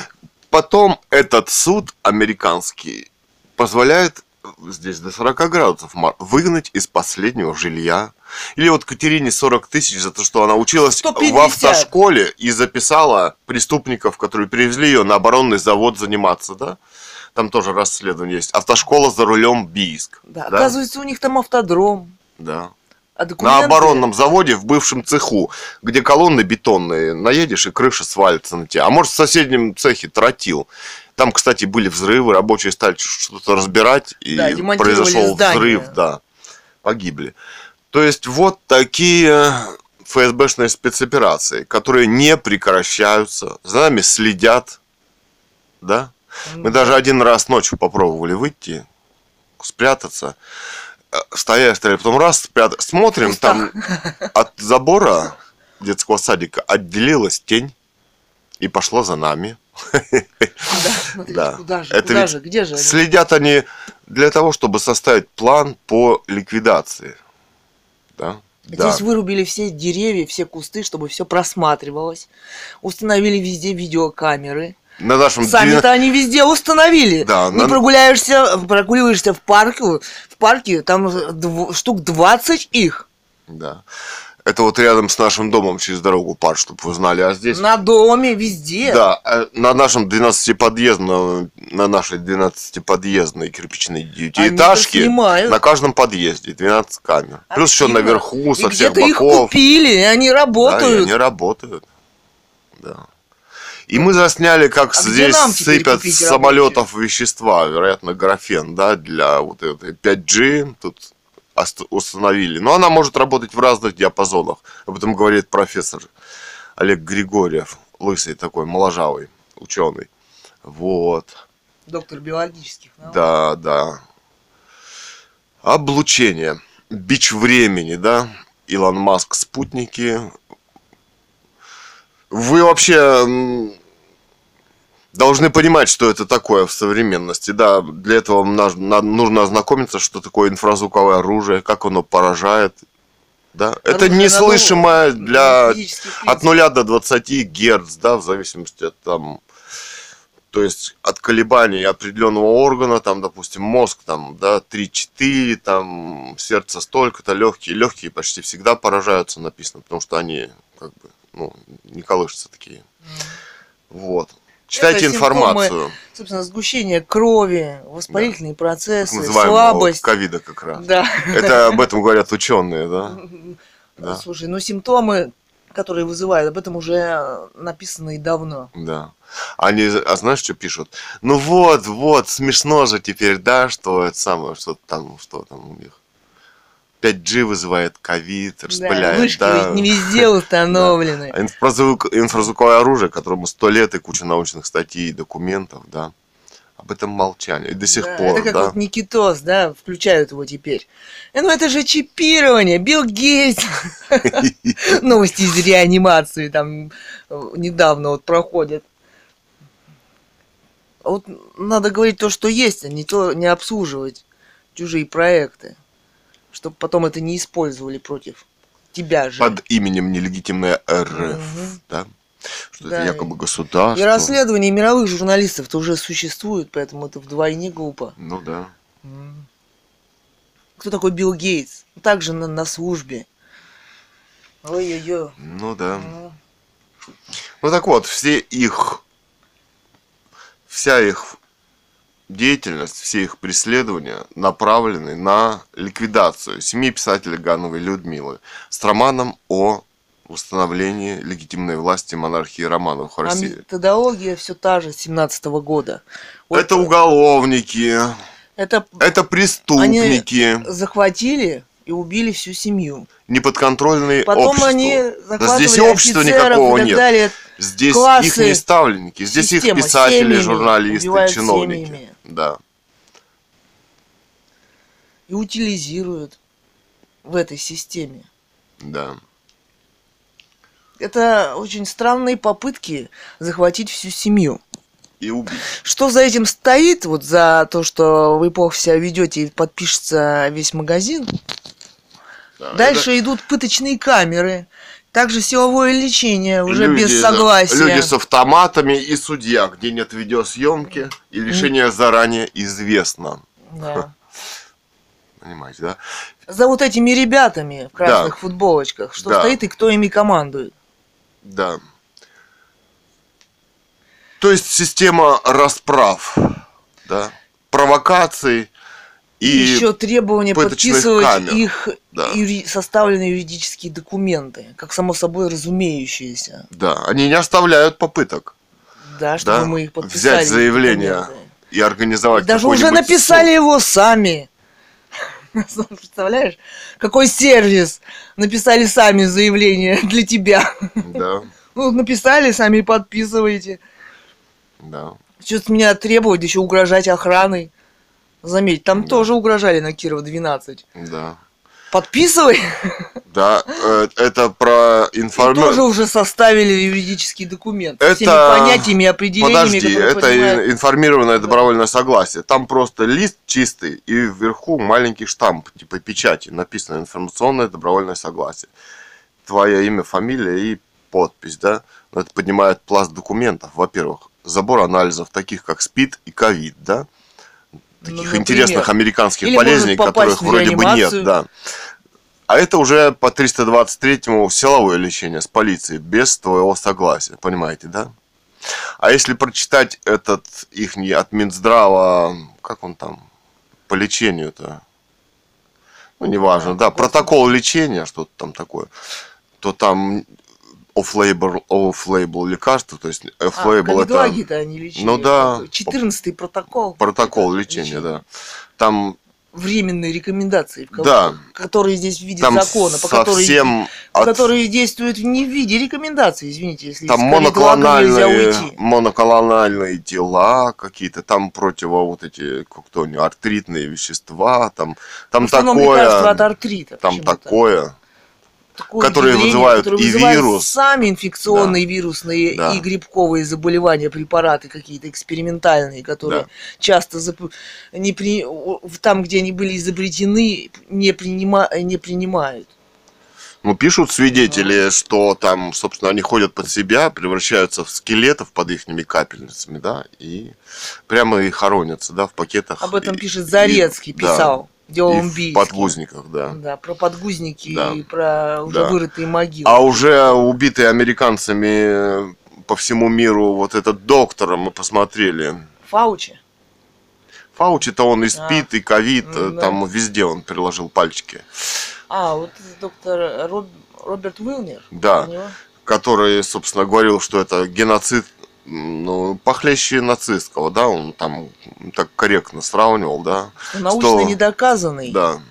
потом этот суд американский позволяет здесь до 40 градусов выгнать из последнего жилья или вот Катерине 40 тысяч за то, что она училась 150. в автошколе и записала преступников, которые привезли ее на оборонный завод заниматься, да? Там тоже расследование есть. Автошкола за рулем Бийск. Да, да? оказывается, у них там автодром. Да. А документы... На оборонном заводе в бывшем цеху, где колонны бетонные, наедешь и крыша свалится на тебя. А может в соседнем цехе тротил. Там, кстати, были взрывы, рабочие стали что-то разбирать, и да, произошел здание. взрыв, да, погибли. То есть вот такие ФСБшные спецоперации, которые не прекращаются, за нами следят, да? Мы даже один раз ночью попробовали выйти, спрятаться, э, стояли, стояли, потом раз, спрят... смотрим, Пусто. там от забора детского садика отделилась тень и пошла за нами. Да, да. Куда же, куда же, где же они? Следят они для того, чтобы составить план по ликвидации да? Здесь да. вырубили все деревья, все кусты, чтобы все просматривалось. Установили везде видеокамеры. На нашем Сами-то они везде установили. Да, Не на... прогуляешься, прогуливаешься в парке, в парке, там дв... штук 20 их. Да. Это вот рядом с нашим домом через дорогу парк, чтобы вы знали. А здесь... На доме, везде. Да, э, на нашем 12-подъездном, на нашей 12-подъездной кирпичной девятиэтажке, на каждом подъезде 12 камер. Активно. Плюс еще наверху, со и всех боков. их купили, и они работают. Да, и они работают. Да. И мы засняли, как а здесь сыпят с самолетов вещества, вероятно, графен, да, для вот этой 5G. Тут установили. Но она может работать в разных диапазонах. Об этом говорит профессор Олег Григорьев, лысый такой, моложавый ученый. Вот. Доктор биологических наук. Да, да. Облучение. Бич времени, да? Илон Маск, спутники. Вы вообще должны понимать, что это такое в современности. Да, для этого нужно ознакомиться, что такое инфразвуковое оружие, как оно поражает. Да? это неслышимое для от 0 до 20 герц, да, в зависимости от там, то есть от колебаний определенного органа, там, допустим, мозг, там, да, 3-4, там, сердце столько-то, легкие, легкие почти всегда поражаются, написано, потому что они, как бы, ну, не колышутся такие. Вот. Читайте это информацию. Симптомы, собственно, сгущение крови, воспалительные да. процессы, слабость. ковида как раз. Да. Это об этом говорят ученые, да? да? Слушай, ну симптомы, которые вызывают, об этом уже написано и давно. Да. Они, а знаешь, что пишут? Ну вот, вот, смешно же теперь, да, что это самое, что там, что там у них. 5G вызывает ковид, распыляет. Да, вышки да. не везде установлены. да. Инфразвук, инфразвуковое оружие, которому сто лет и куча научных статей и документов, да. Об этом молчали. И до сих да, пор, Это как да? вот Никитос, да, включают его теперь. Э, ну это же чипирование, Билл Гейтс. Новости из реанимации там э, недавно вот проходят. Вот надо говорить то, что есть, а не то не обслуживать чужие проекты чтобы потом это не использовали против тебя же. Под именем нелегитимная РФ, угу. да? что да. это якобы государство. И расследования мировых журналистов-то уже существуют, поэтому это вдвойне глупо. Ну да. Кто такой Билл Гейтс? Также на, на службе. Ой-ой-ой. Ну да. Ну. ну так вот, все их, вся их деятельность, все их преследования направлены на ликвидацию семьи писателя Гановой Людмилы с романом о установлении легитимной власти монархии Романовых в России. А методология все та же 17 -го года. Вот это уголовники, это, это преступники. Они захватили и убили всю семью. Неподконтрольные Потом обществу. они да здесь общества никакого нет. Далее. Здесь их не ставленники, здесь Система, их писатели, журналисты, чиновники. Семьями. Да. И утилизируют в этой системе. Да. Это очень странные попытки захватить всю семью и убить. Что за этим стоит, вот за то, что вы плохо себя ведете и подпишется весь магазин? Да, Дальше это... идут пыточные камеры, также силовое лечение уже люди, без согласия. Люди с автоматами и судья, где нет видеосъемки, и решение заранее известно. Да. Понимаете, да? За вот этими ребятами в красных да. футболочках, что да. стоит и кто ими командует. Да. То есть система расправ, да, провокаций и еще требования подписывать камер. их да. юри... составленные юридические документы, как само собой разумеющиеся. Да, они не оставляют попыток. Да, чтобы да? мы их подписали. Взять заявление документы. и организовать. И даже уже написали суд. его сами. Представляешь, какой сервис написали сами заявление для тебя. Да. Ну, написали, сами подписываете. Да. Что-то меня требовать, еще угрожать охраной. Заметь, там да. тоже угрожали на Кирова 12. Да. Подписывай. Да, э, это про информацию. тоже уже составили юридический документ. Это... Всеми понятиями, определениями. Подожди, это понимают... информированное добровольное согласие. Там просто лист чистый и вверху маленький штамп, типа печати. Написано информационное добровольное согласие. Твое имя, фамилия и подпись, да? Это поднимает пласт документов, во-первых забор анализов, таких как СПИД и ковид, да? Таких ну, интересных американских Или болезней, которых вроде бы нет, да. А это уже по 323-му силовое лечение с полицией, без твоего согласия, понимаете, да? А если прочитать этот их от Минздрава, как он там, по лечению-то, ну, неважно, да, протокол лечения, что-то там такое, то там off-label, off-label лекарства, то есть off-label а, это... они лечили. Ну да. 14 протокол. Протокол лечения, лечения, да. Там временные рекомендации, да. которые здесь в виде Там закона, по которым, от... которые действуют не в виде рекомендаций, извините, если там моноклональные, моноклональные тела какие-то, там противо вот эти кто артритные вещества, там, там такое, от артрита, там такое которые вызывают которые и вызывают вирус. Сами инфекционные, да. вирусные да. и грибковые заболевания, препараты какие-то экспериментальные, которые да. часто зап... не при... там, где они были изобретены, не, принима... не принимают. Ну, пишут свидетели, что там, собственно, они ходят под себя, превращаются в скелетов под их капельницами, да, и прямо и хоронятся, да, в пакетах. Об этом пишет Зарецкий, и, писал. Да Дело и в подгузниках, да. Да, про подгузники да. и про уже да. вырытые могилы. А уже убитые американцами по всему миру вот этот доктор мы посмотрели. Фаучи? Фаучи-то он и спит, а, и ковид, да. там везде он приложил пальчики. А, вот доктор Роб, Роберт Уилнер? Да, который, собственно, говорил, что это геноцид ну, похлеще нацистского, да, он там так корректно сравнивал, да. Научно что, недоказанный да,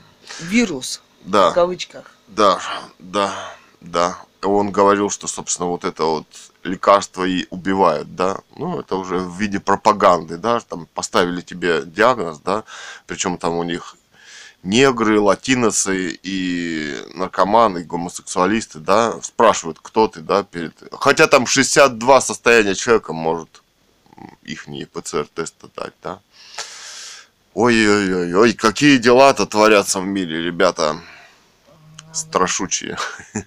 вирус, да, в кавычках. Да, да, да. Он говорил, что, собственно, вот это вот лекарство и убивает, да. Ну, это уже в виде пропаганды, да, там поставили тебе диагноз, да, причем там у них негры, латиносы и наркоманы, и гомосексуалисты, да, спрашивают, кто ты, да, перед... Хотя там 62 состояния человека может их не ПЦР-тест дать, да. Ой-ой-ой, ой, какие дела-то творятся в мире, ребята. Страшучие.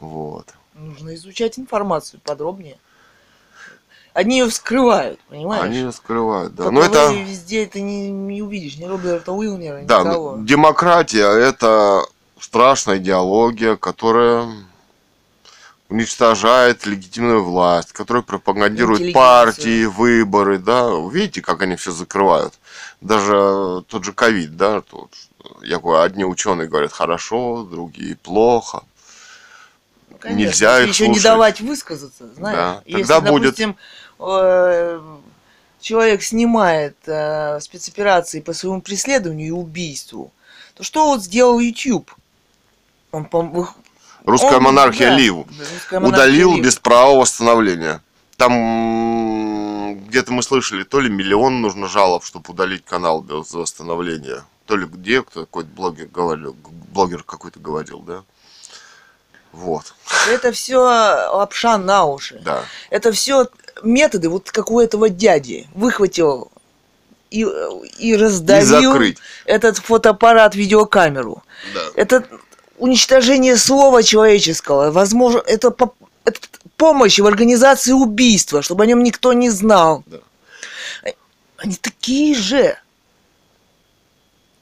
Вот. Нужно изучать информацию подробнее. Одни ее скрывают, понимаешь? Они ее скрывают, да. Но это везде это не, не увидишь, ни Роберта Уилнера, да, никого. демократия это страшная идеология, которая уничтожает легитимную власть, которая пропагандирует партии, выборы, да. Видите, как они все закрывают? Даже тот же ковид, да, тот, я говорю, одни ученые говорят хорошо, другие плохо. Конечно, Нельзя их еще слушать. не давать высказаться, знаешь. Да. Если, Тогда допустим, будет... Э, человек снимает э, спецоперации по своему преследованию и убийству, то что вот сделал YouTube? Он, Русская Он, монархия да, Лив русская монархия удалил Лив. без права восстановления. Там где-то мы слышали, то ли миллион нужно жалоб, чтобы удалить канал без восстановления. То ли где, кто какой-то блогер говорил, блогер какой-то говорил, да. Вот. Это все лапша на уши. Да. Это все методы, вот как у этого дяди. Выхватил и, и раздавил и этот фотоаппарат, видеокамеру. Да. Это уничтожение слова человеческого. Возможно, это, по, это помощь в организации убийства, чтобы о нем никто не знал. Да. Они такие же.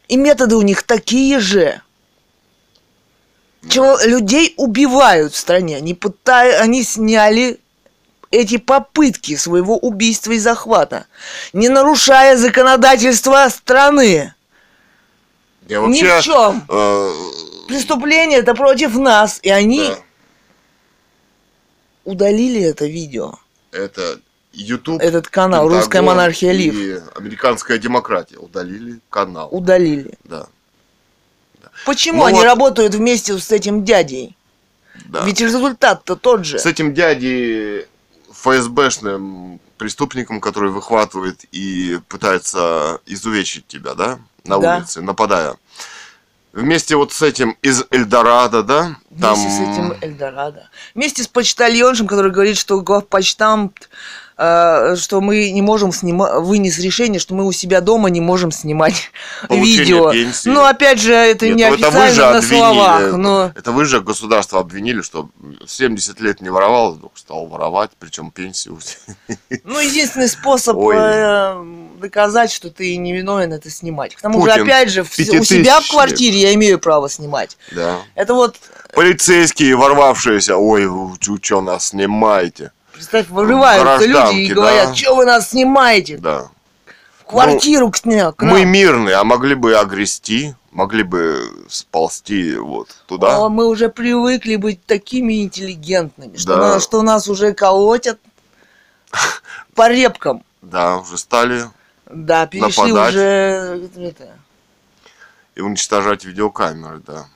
И методы у них такие же. Чего людей убивают в стране. Они, пытают, они сняли эти попытки своего убийства и захвата, не нарушая законодательства страны. Я вообще, Ни в чем. Э, Преступление это против нас, и они да. удалили это видео. Это YouTube, этот канал, Пентагон Русская монархия Лив. И американская демократия удалили канал. Удалили. Да. да. Почему ну они вот... работают вместе с этим дядей? Да. Ведь результат-то тот же. С этим дядей ФСБшным преступником, который выхватывает и пытается изувечить тебя, да, на да. улице, нападая. Вместе вот с этим из Эльдорадо, да? Вместе с этим Эльдорадо. Вместе с почтальоншем, который говорит, что главпочтамт Э, что мы не можем снимать, вынес решение, что мы у себя дома не можем снимать Получение видео. Пенсии. Ну, опять же, это Нет, не официально это вы же на обвинили, словах. Но... Это вы же государство обвинили, что 70 лет не воровал, вдруг стал воровать, причем пенсию. Ну, единственный способ Ой. Э, доказать, что ты невиновен, это снимать. К тому Путин же, опять же, у себя в квартире я имею право снимать. Да. Это вот... Полицейские, ворвавшиеся, ой, вы что нас снимаете? Представь, вырываются люди и говорят, да. что вы нас снимаете? Да. Квартиру к, к нам. Мы мирные, а могли бы огрести, могли бы сползти вот туда. А мы уже привыкли быть такими интеллигентными, что, да. нас, что нас уже колотят по репкам. Да, уже стали Да, перешли нападать. уже... Это... И уничтожать видеокамеры, да.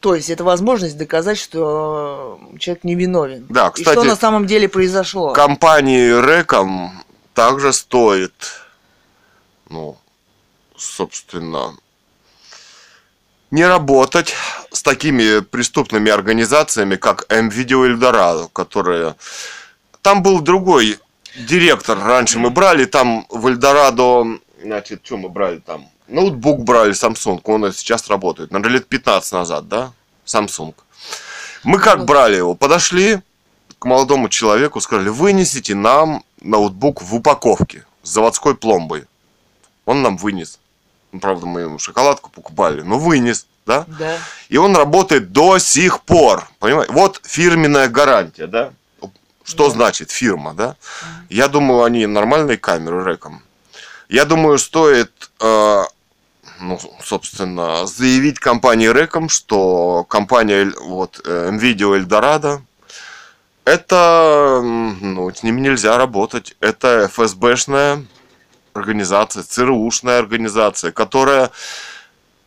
То есть это возможность доказать, что человек невиновен. Да, кстати, и что на самом деле произошло. Компании Реком также стоит, ну, собственно, не работать с такими преступными организациями, как М-Видео Эльдорадо, которые... Там был другой директор, раньше мы брали, там в Эльдорадо, значит, что мы брали там? Ноутбук брали Samsung, он сейчас работает. Наверное, лет 15 назад, да? Samsung. Мы как брали его? Подошли к молодому человеку, сказали, вынесите нам ноутбук в упаковке с заводской пломбой. Он нам вынес. Ну, правда, мы ему шоколадку покупали, но вынес, да? Да. И он работает до сих пор. Понимаете? Вот фирменная гарантия, да? Что да. значит фирма, да? Я думаю, они нормальные камеры реком. Я думаю, стоит э, ну, собственно, заявить компании Реком, что компания вот, NVIDIA Eldorado это, ну, с ними нельзя работать. Это ФСБшная организация, ЦРУшная организация, которая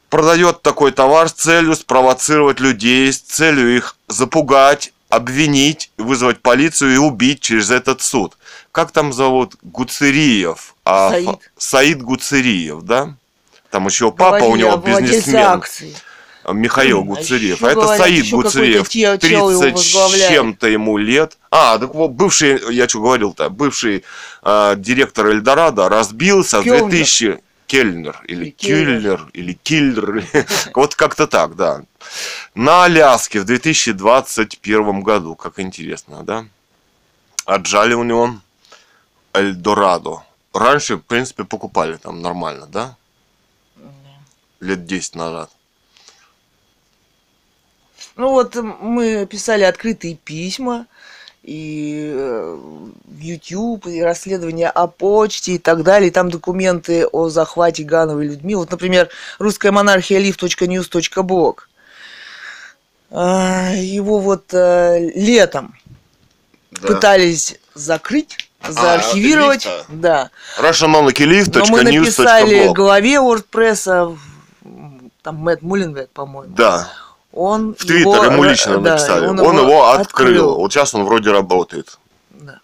продает такой товар с целью спровоцировать людей, с целью их запугать, обвинить, вызвать полицию и убить через этот суд. Как там зовут? Гуцериев. А, Саид. Саид Гуцериев, да? Там еще папа у него бизнесмен. Акций. Михаил Гуцериев. А, это говорят, Саид Гуцериев. 30 с чем-то ему лет. А, так вот, бывший, я что говорил-то, бывший э, директор Эльдорадо разбился в 2000... Кельнер, или Кюльнер, или Киллер, вот как-то так, да. На Аляске в 2021 году, как интересно, да? Отжали у него Эльдорадо. Раньше, в принципе, покупали там нормально, да? Лет 10 назад. Ну вот мы писали открытые письма, и э, в YouTube, и расследования о почте и так далее. И там документы о захвате Гановой людьми. Вот, например, русская монархия live.news.blog. А, его вот э, летом да. пытались закрыть, а, заархивировать. А, да. RussianMonarchyLive.news.blog Но мы написали главе WordPress, там Мэтт Мулленвек, по-моему. Да он в Твиттер ему лично да, написали. Он, он его, его открыл. открыл. Вот сейчас он вроде работает. Да.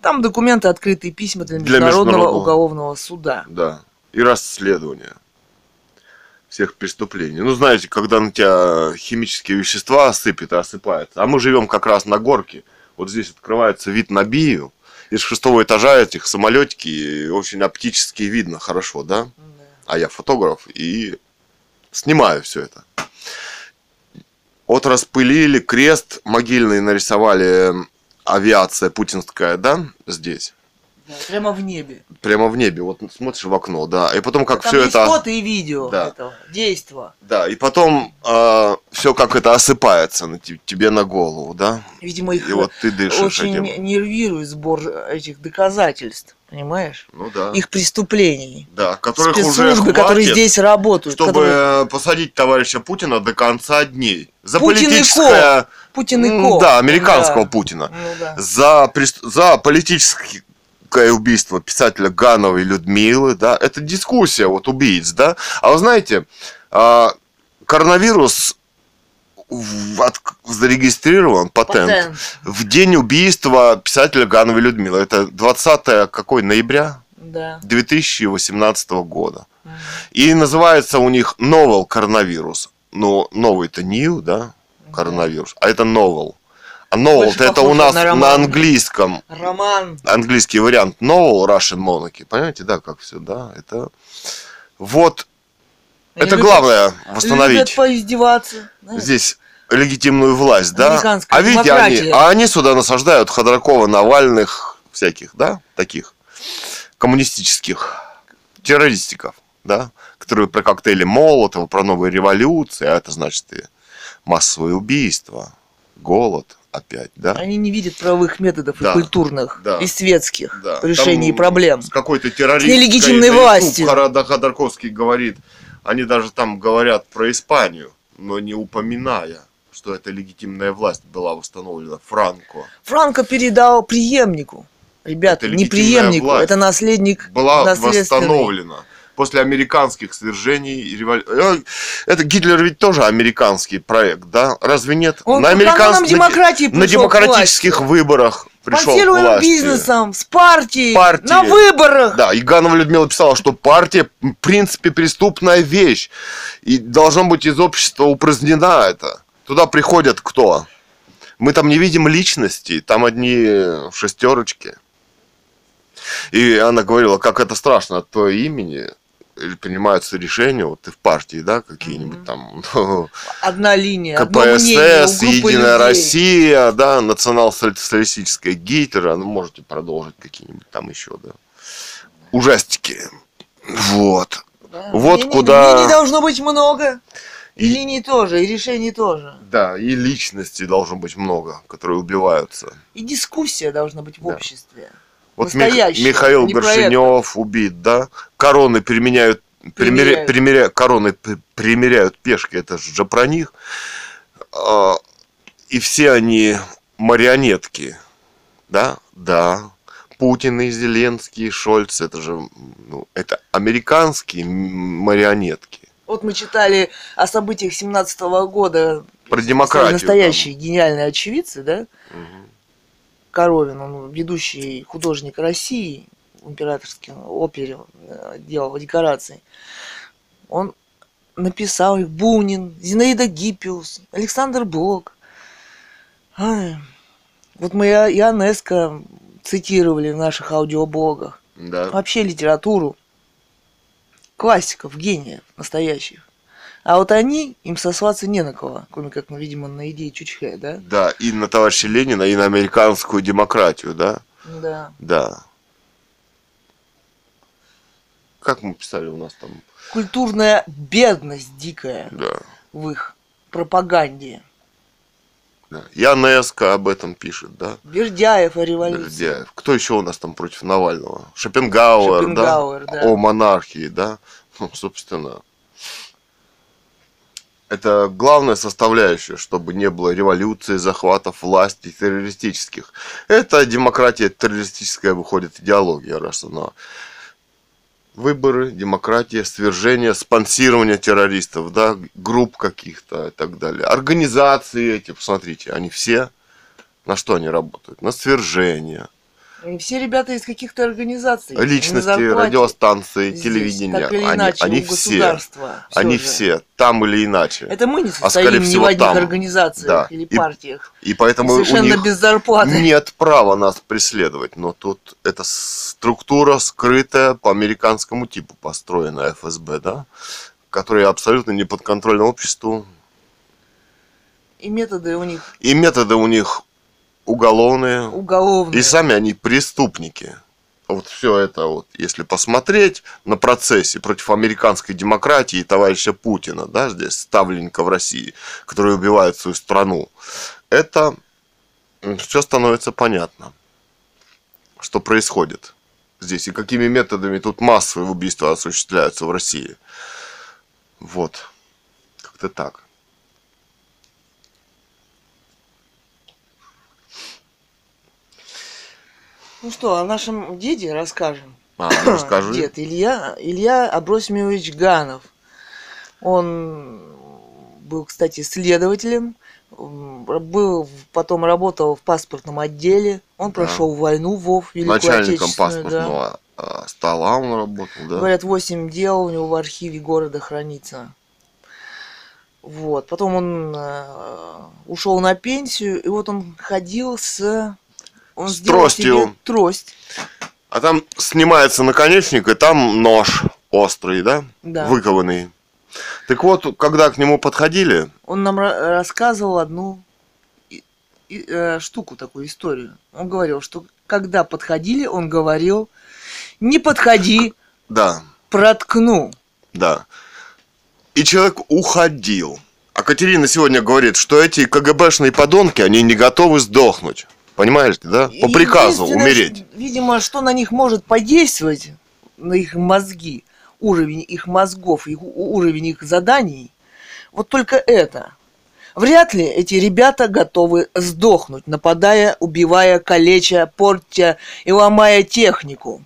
Там документы, открытые письма для Международного, для международного уголовного суда. Да. И расследование всех преступлений. Ну, знаете, когда на тебя химические вещества осыпят и осыпают. А мы живем как раз на горке. Вот здесь открывается вид на Бию. Из шестого этажа этих самолетики очень оптически видно хорошо, да? да? А я фотограф и снимаю все это. Вот распылили, крест могильный нарисовали авиация путинская, да, здесь. Да, прямо в небе. Прямо в небе. Вот смотришь в окно, да. И потом как Там все это. фото и видео да. этого действа. Да, и потом э, а, все как это осыпается на тебе на голову, да. Видимо, их и вот ты дышишь очень этим. нервирует сбор этих доказательств. Понимаешь? Ну да. Их преступлений. Да, которых уже хватит, которые здесь работают. Чтобы которые... посадить товарища Путина до конца дней. За Путин политическое... Путин и Ко. Да, американского да. Путина. Ну, да. За, за политический убийство писателя Гановой Людмилы, да, это дискуссия вот убийц, да. А вы знаете, а, коронавирус от, зарегистрирован патент, патент в день убийства писателя Гановой Людмилы. Это 20 какой ноября? Да. 2018 года. И называется у них новый коронавирус. Ну, новый это new, да, коронавирус, а это novel. А novel это у нас на, на английском. Роман. Английский вариант novel Russian monarchy. Понимаете, да, как все, да, это вот они это любят, главное восстановить. Любят поиздеваться. Знаешь? Здесь легитимную власть, да? А видите, они, а они сюда насаждают Ходоркова, Навальных, всяких, да, таких коммунистических террористиков, да, которые про коктейли Молотова, про новые революции, а это значит и массовые убийства, голод опять, да? Они не видят правовых методов да, и культурных, да, и светских да. решений Там проблем. С какой-то террористской нелегитимной властью. Ходорковский говорит, они даже там говорят про Испанию, но не упоминая, что эта легитимная власть была установлена Франко. Франко передал преемнику. Ребята, не преемнику, это наследник была восстановлена после американских свержений и революции. Э, это Гитлер ведь тоже американский проект, да? Разве нет? Он на, американских, на, на демократических выборах пришел к власти. бизнесом, с партией, партии. на выборах. Да, и Ганова Людмила писала, что партия, в принципе, преступная вещь. И должно быть из общества упразднена это. Туда приходят кто? Мы там не видим личности, там одни шестерочки. И она говорила, как это страшно от твоего имени принимаются решения, вот ты в партии, да, какие-нибудь там. Ну, Одна линия. КПСС, Единая людей. Россия, да, национал-социалистическая Гитлера, ну, можете продолжить какие-нибудь там еще, да. Ужастики. Вот. Да. Вот куда... Линий должно быть много. И, и линий тоже, и решений тоже. Да, и личностей должно быть много, которые убиваются. И дискуссия должна быть в да. обществе. Вот Михаил Горшинев убит, да? Короны применяют, примеряют, примеря, короны примеряют пешки, это же про них. А, и все они марионетки, да? Да. Путин и Зеленский, и Шольц, это же ну, это американские марионетки. Вот мы читали о событиях 17 года. Про демократию. Настоящие там. гениальные очевидцы, да? Угу. Коровин, он ведущий художник России в императорской опере, э, делал декорации. Он написал их Бунин, Зинаида Гиппиус, Александр Блок. Ай. Вот мы Ионеско цитировали в наших аудиоблогах. Да. Вообще литературу классиков, гениев настоящих. А вот они, им сосваться не на кого, кроме как, ну, видимо, на идеи Чучхе, да? Да, и на товарища Ленина, и на американскую демократию, да? Да. Да. Как мы писали у нас там? Культурная бедность дикая Да. в их пропаганде. да. Янеско об этом пишет, да? Бердяев о революции. Бердяев. Кто еще у нас там против Навального? Шопенгауэр, Шопенгауэр, да. О монархии, да? Ну, собственно, это главная составляющая, чтобы не было революции, захватов власти террористических. Это демократия террористическая выходит идеология, раз она выборы, демократия, свержение, спонсирование террористов, да, групп каких-то и так далее. Организации эти, посмотрите, они все на что они работают? На свержение. Все ребята из каких-то организаций. Личности, радиостанции, здесь, телевидения. Или они, иначе, они у все, они же. все, там или иначе. Это мы не а состоим скорее ни в одних там. организациях Да. или И- партиях. И поэтому И совершенно у них без зарплаты. нет права нас преследовать. Но тут эта структура скрытая по американскому типу построена ФСБ, да? Которая абсолютно не подконтрольна обществу. И методы у них И методы у них уголовные. уголовные. И сами они преступники. Вот все это вот, если посмотреть на процессе против американской демократии и товарища Путина, да, здесь ставленника в России, который убивает свою страну, это все становится понятно, что происходит здесь и какими методами тут массовые убийства осуществляются в России. Вот. Как-то так. Ну что, о нашем деде расскажем. А, ну расскажи. Дед Илья, Илья Абросимович Ганов. Он был, кстати, следователем, был, потом работал в паспортном отделе. Он Да. прошел войну в ВОВ, Великую Начальником да. паспортного а, стола он работал, да? Говорят, 8 дел у него в архиве города хранится. Вот. Потом он э, ушел на пенсию, и вот он ходил с... Он С тростью. трость. А там снимается наконечник, и там нож острый, да? Да. Выкованный. Так вот, когда к нему подходили, Он нам ра- рассказывал одну и- и- э, штуку, такую историю. Он говорил, что когда подходили, он говорил, не подходи, да, проткну. да. И человек уходил. А Катерина сегодня говорит, что эти КГБшные подонки, они не готовы сдохнуть. Понимаешь, да? По приказу умереть. Видимо, что на них может подействовать, на их мозги, уровень их мозгов, их, уровень их заданий, вот только это. Вряд ли эти ребята готовы сдохнуть, нападая, убивая, калеча, портя и ломая технику.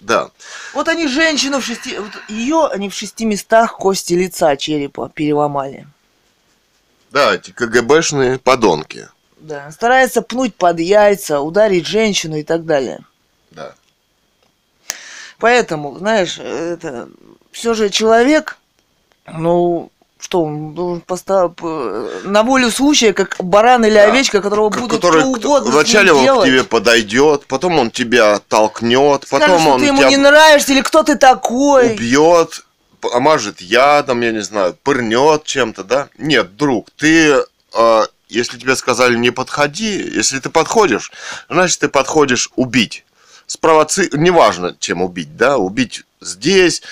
Да. Вот они женщину в шести... Вот ее они в шести местах кости лица черепа переломали. Да, эти КГБшные подонки. Да. Старается пнуть под яйца, ударить женщину и так далее. Да. Поэтому, знаешь, это все же человек, ну, что он должен поставить на волю случая, как баран или Да. овечка, которого К- будут который что кто- угодно вначале он к делать. тебе подойдет, потом он тебя толкнет, Скажет, потом он ты ему не нравишься или кто ты такой. убьет, помажет ядом, я не знаю, пырнет чем-то, да? Нет, друг, ты, э, если тебе сказали не подходи, если ты подходишь, значит ты подходишь убить. Спровоци... Неважно, чем убить, да? Убить здесь,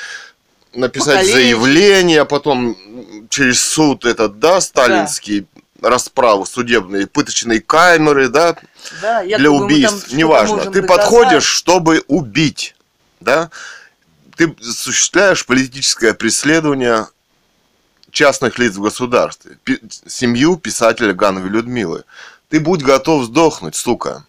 написать Покалечить. заявление, а потом через суд этот, да, сталинский, расправу судебные, пыточные камеры, да, Да, якобы для там убийств, неважно. Ты доказать. подходишь, чтобы убить, да? Ты осуществляешь политическое преследование частных лиц в государстве, пи- семью писателя Гановой Людмилы. Ты будь готов сдохнуть, сука.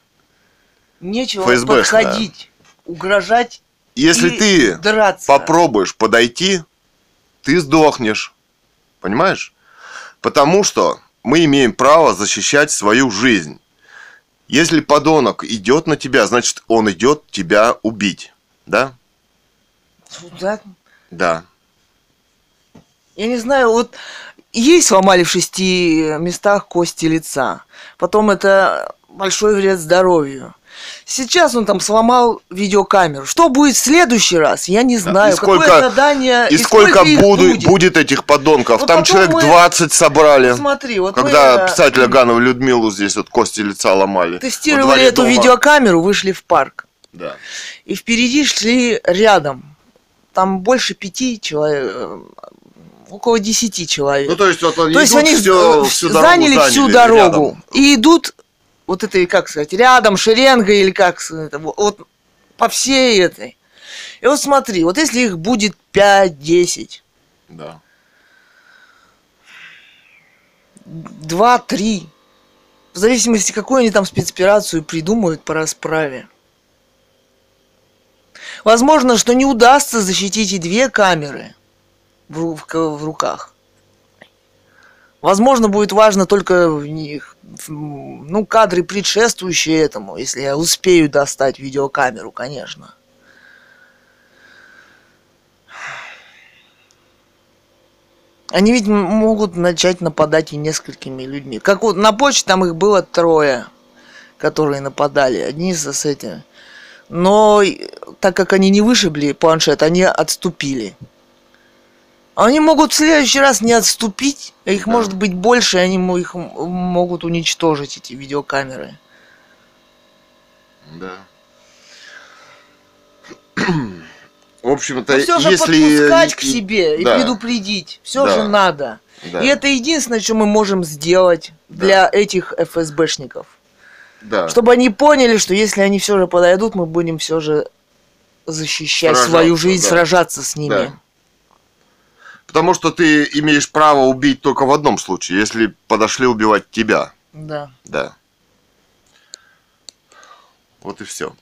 Нечего ФСБшная. подходить, угрожать Если ты драться. попробуешь подойти, ты сдохнешь. Понимаешь? Потому что мы имеем право защищать свою жизнь. Если подонок идет на тебя, значит он идет тебя убить. Да? Да, Да. Я не знаю, вот ей сломали в шести местах кости лица. Потом это большой вред здоровью. Сейчас он там сломал видеокамеру. Что будет в следующий раз, я не знаю. И сколько, Какое задание, и, и сколько, сколько буду, будет? будет этих подонков? Вот там потом человек мы- 20 собрали. Смотри, вот когда мы э, писателя Ганова Людмилу здесь вот кости лица ломали. тестировали эту дома. видеокамеру, вышли в парк. Да. И впереди шли рядом. Там больше пяти человек, э, около десяти человек. Ну, то есть, вот они То есть они всё- э, всю дорогу заняли всю дорогу рядом. и идут вот этой, как сказать, рядом, шеренга или как вот по всей этой. И вот смотри, вот если их будет 5-10, Да. 2-3, в зависимости, какую они там спецоперацию придумают по расправе. Возможно, что не удастся защитить и две камеры в, в в руках. Возможно, будет важно только в них, ну, кадры предшествующие этому, если я успею достать видеокамеру, конечно. Они ведь могут начать нападать и несколькими людьми. Как вот на почте там их было трое, которые нападали. Одни с, с этим. Но и- так как они не вышибли планшет, они отступили. Они могут в следующий раз не отступить, а их Да. может быть больше, и они их могут уничтожить, эти видеокамеры. Да. В общем-то, все же если... подпускать к себе и да, предупредить. Все Да. же надо. да, И это единственное, что мы можем сделать Да. для этих ФСБшников. Да. Чтобы они поняли, что если они все же подойдут, мы будем все же защищать Сражаться, свою жизнь, да. сражаться с ними. Да. Потому что ты имеешь право убить только в одном случае, если подошли убивать тебя. Да. Да. Вот и все.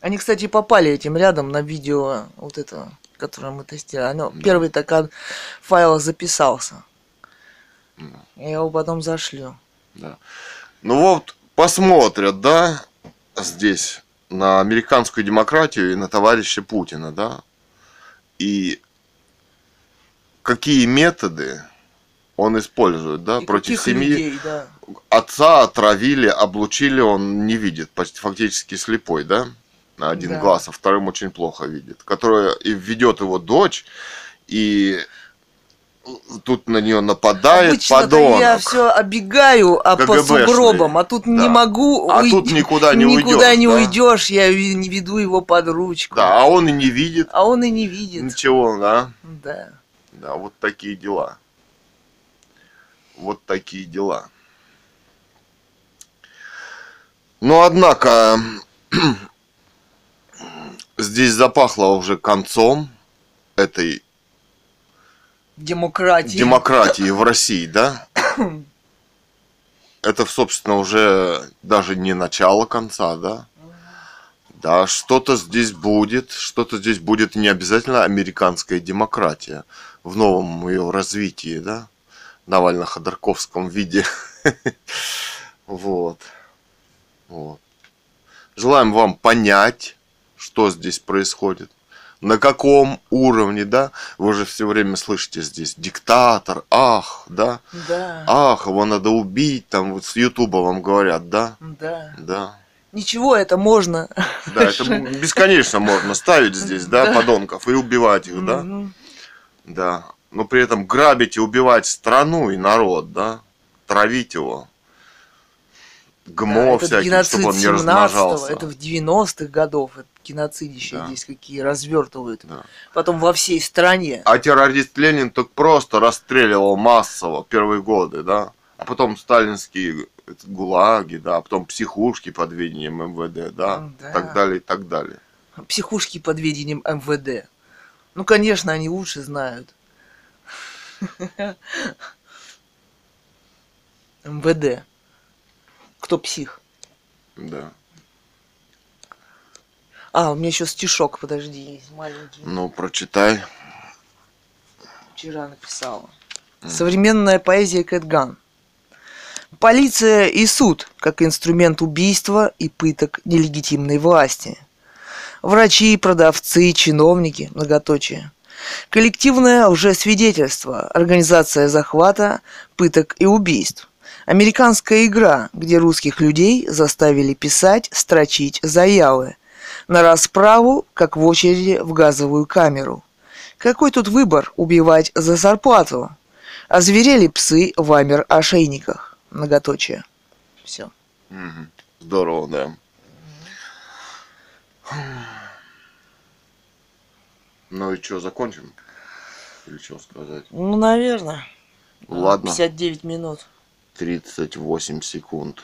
Они, кстати, попали этим рядом на видео вот это, которое мы тестировали. Оно, Да. Первый так файл записался. Да. Я его потом зашлю. Да. Ну вот, посмотрят, да, здесь на американскую демократию и на товарища Путина, да, и какие методы он использует, да, И против семьи. людей, да. Отца отравили, облучили, он не видит, почти фактически слепой, да, на один Да. глаз, а вторым очень плохо видит, которая и ведет его дочь, и тут на нее нападает Обычно-то подонок. я все оббегаю а по сугробам, а тут не Да. могу А уйти- тут никуда не никуда уйдешь, не да? уйдешь, я не веду его под ручку. Да, а он и не видит А он и не видит. ничего, да. Да. Да, вот такие дела. Вот такие дела. Но однако здесь запахло уже концом этой Демократия. демократии в России, да? Это, собственно, уже даже не начало конца, да? Да, что-то здесь будет, что-то здесь будет не обязательно американская демократия в новом ее развитии, да? Навально-Ходорковском виде. Вот. Вот. Желаем вам понять, что здесь происходит. На каком уровне, да? Вы же все время слышите здесь диктатор, ах, да? Да. Ах, его надо убить, там вот с Ютуба вам говорят, да? Да. Да. Ничего, это можно. Да, это бесконечно можно ставить здесь, да, подонков и убивать их, да? Да. Но при этом грабить и убивать страну и народ, да? Травить его. ГМО Да, всякие, чтобы он не 17-го, размножался. Это в 90-х годов. Это геноцидище Да. здесь какие развертывают. Да. Потом во всей стране. А террорист Ленин так просто расстреливал массово первые годы, да? А потом сталинские гулаги, да, а потом психушки под ведением МВД, да, Да. так далее, и так далее. Психушки под ведением МВД. Ну, конечно, они лучше знают. МВД. Кто псих? Да. А, у меня еще стишок, подожди, есть маленький. Ну, прочитай. Вчера написала. Современная поэзия Кэтган. Полиция и суд как инструмент убийства и пыток нелегитимной власти. Врачи, продавцы, чиновники, многоточие. Коллективное лжесвидетельство, организация захвата, пыток и убийств. Американская игра, где русских людей заставили писать, строчить заявы на расправу, как в очереди в газовую камеру. Какой тут выбор убивать за зарплату? Озверели псы в амер-ошейниках. Многоточие. Все. Здорово, да. Ну и что, закончим? Или что сказать? Ну, наверное. Ладно. 59 минут. 38 секунд.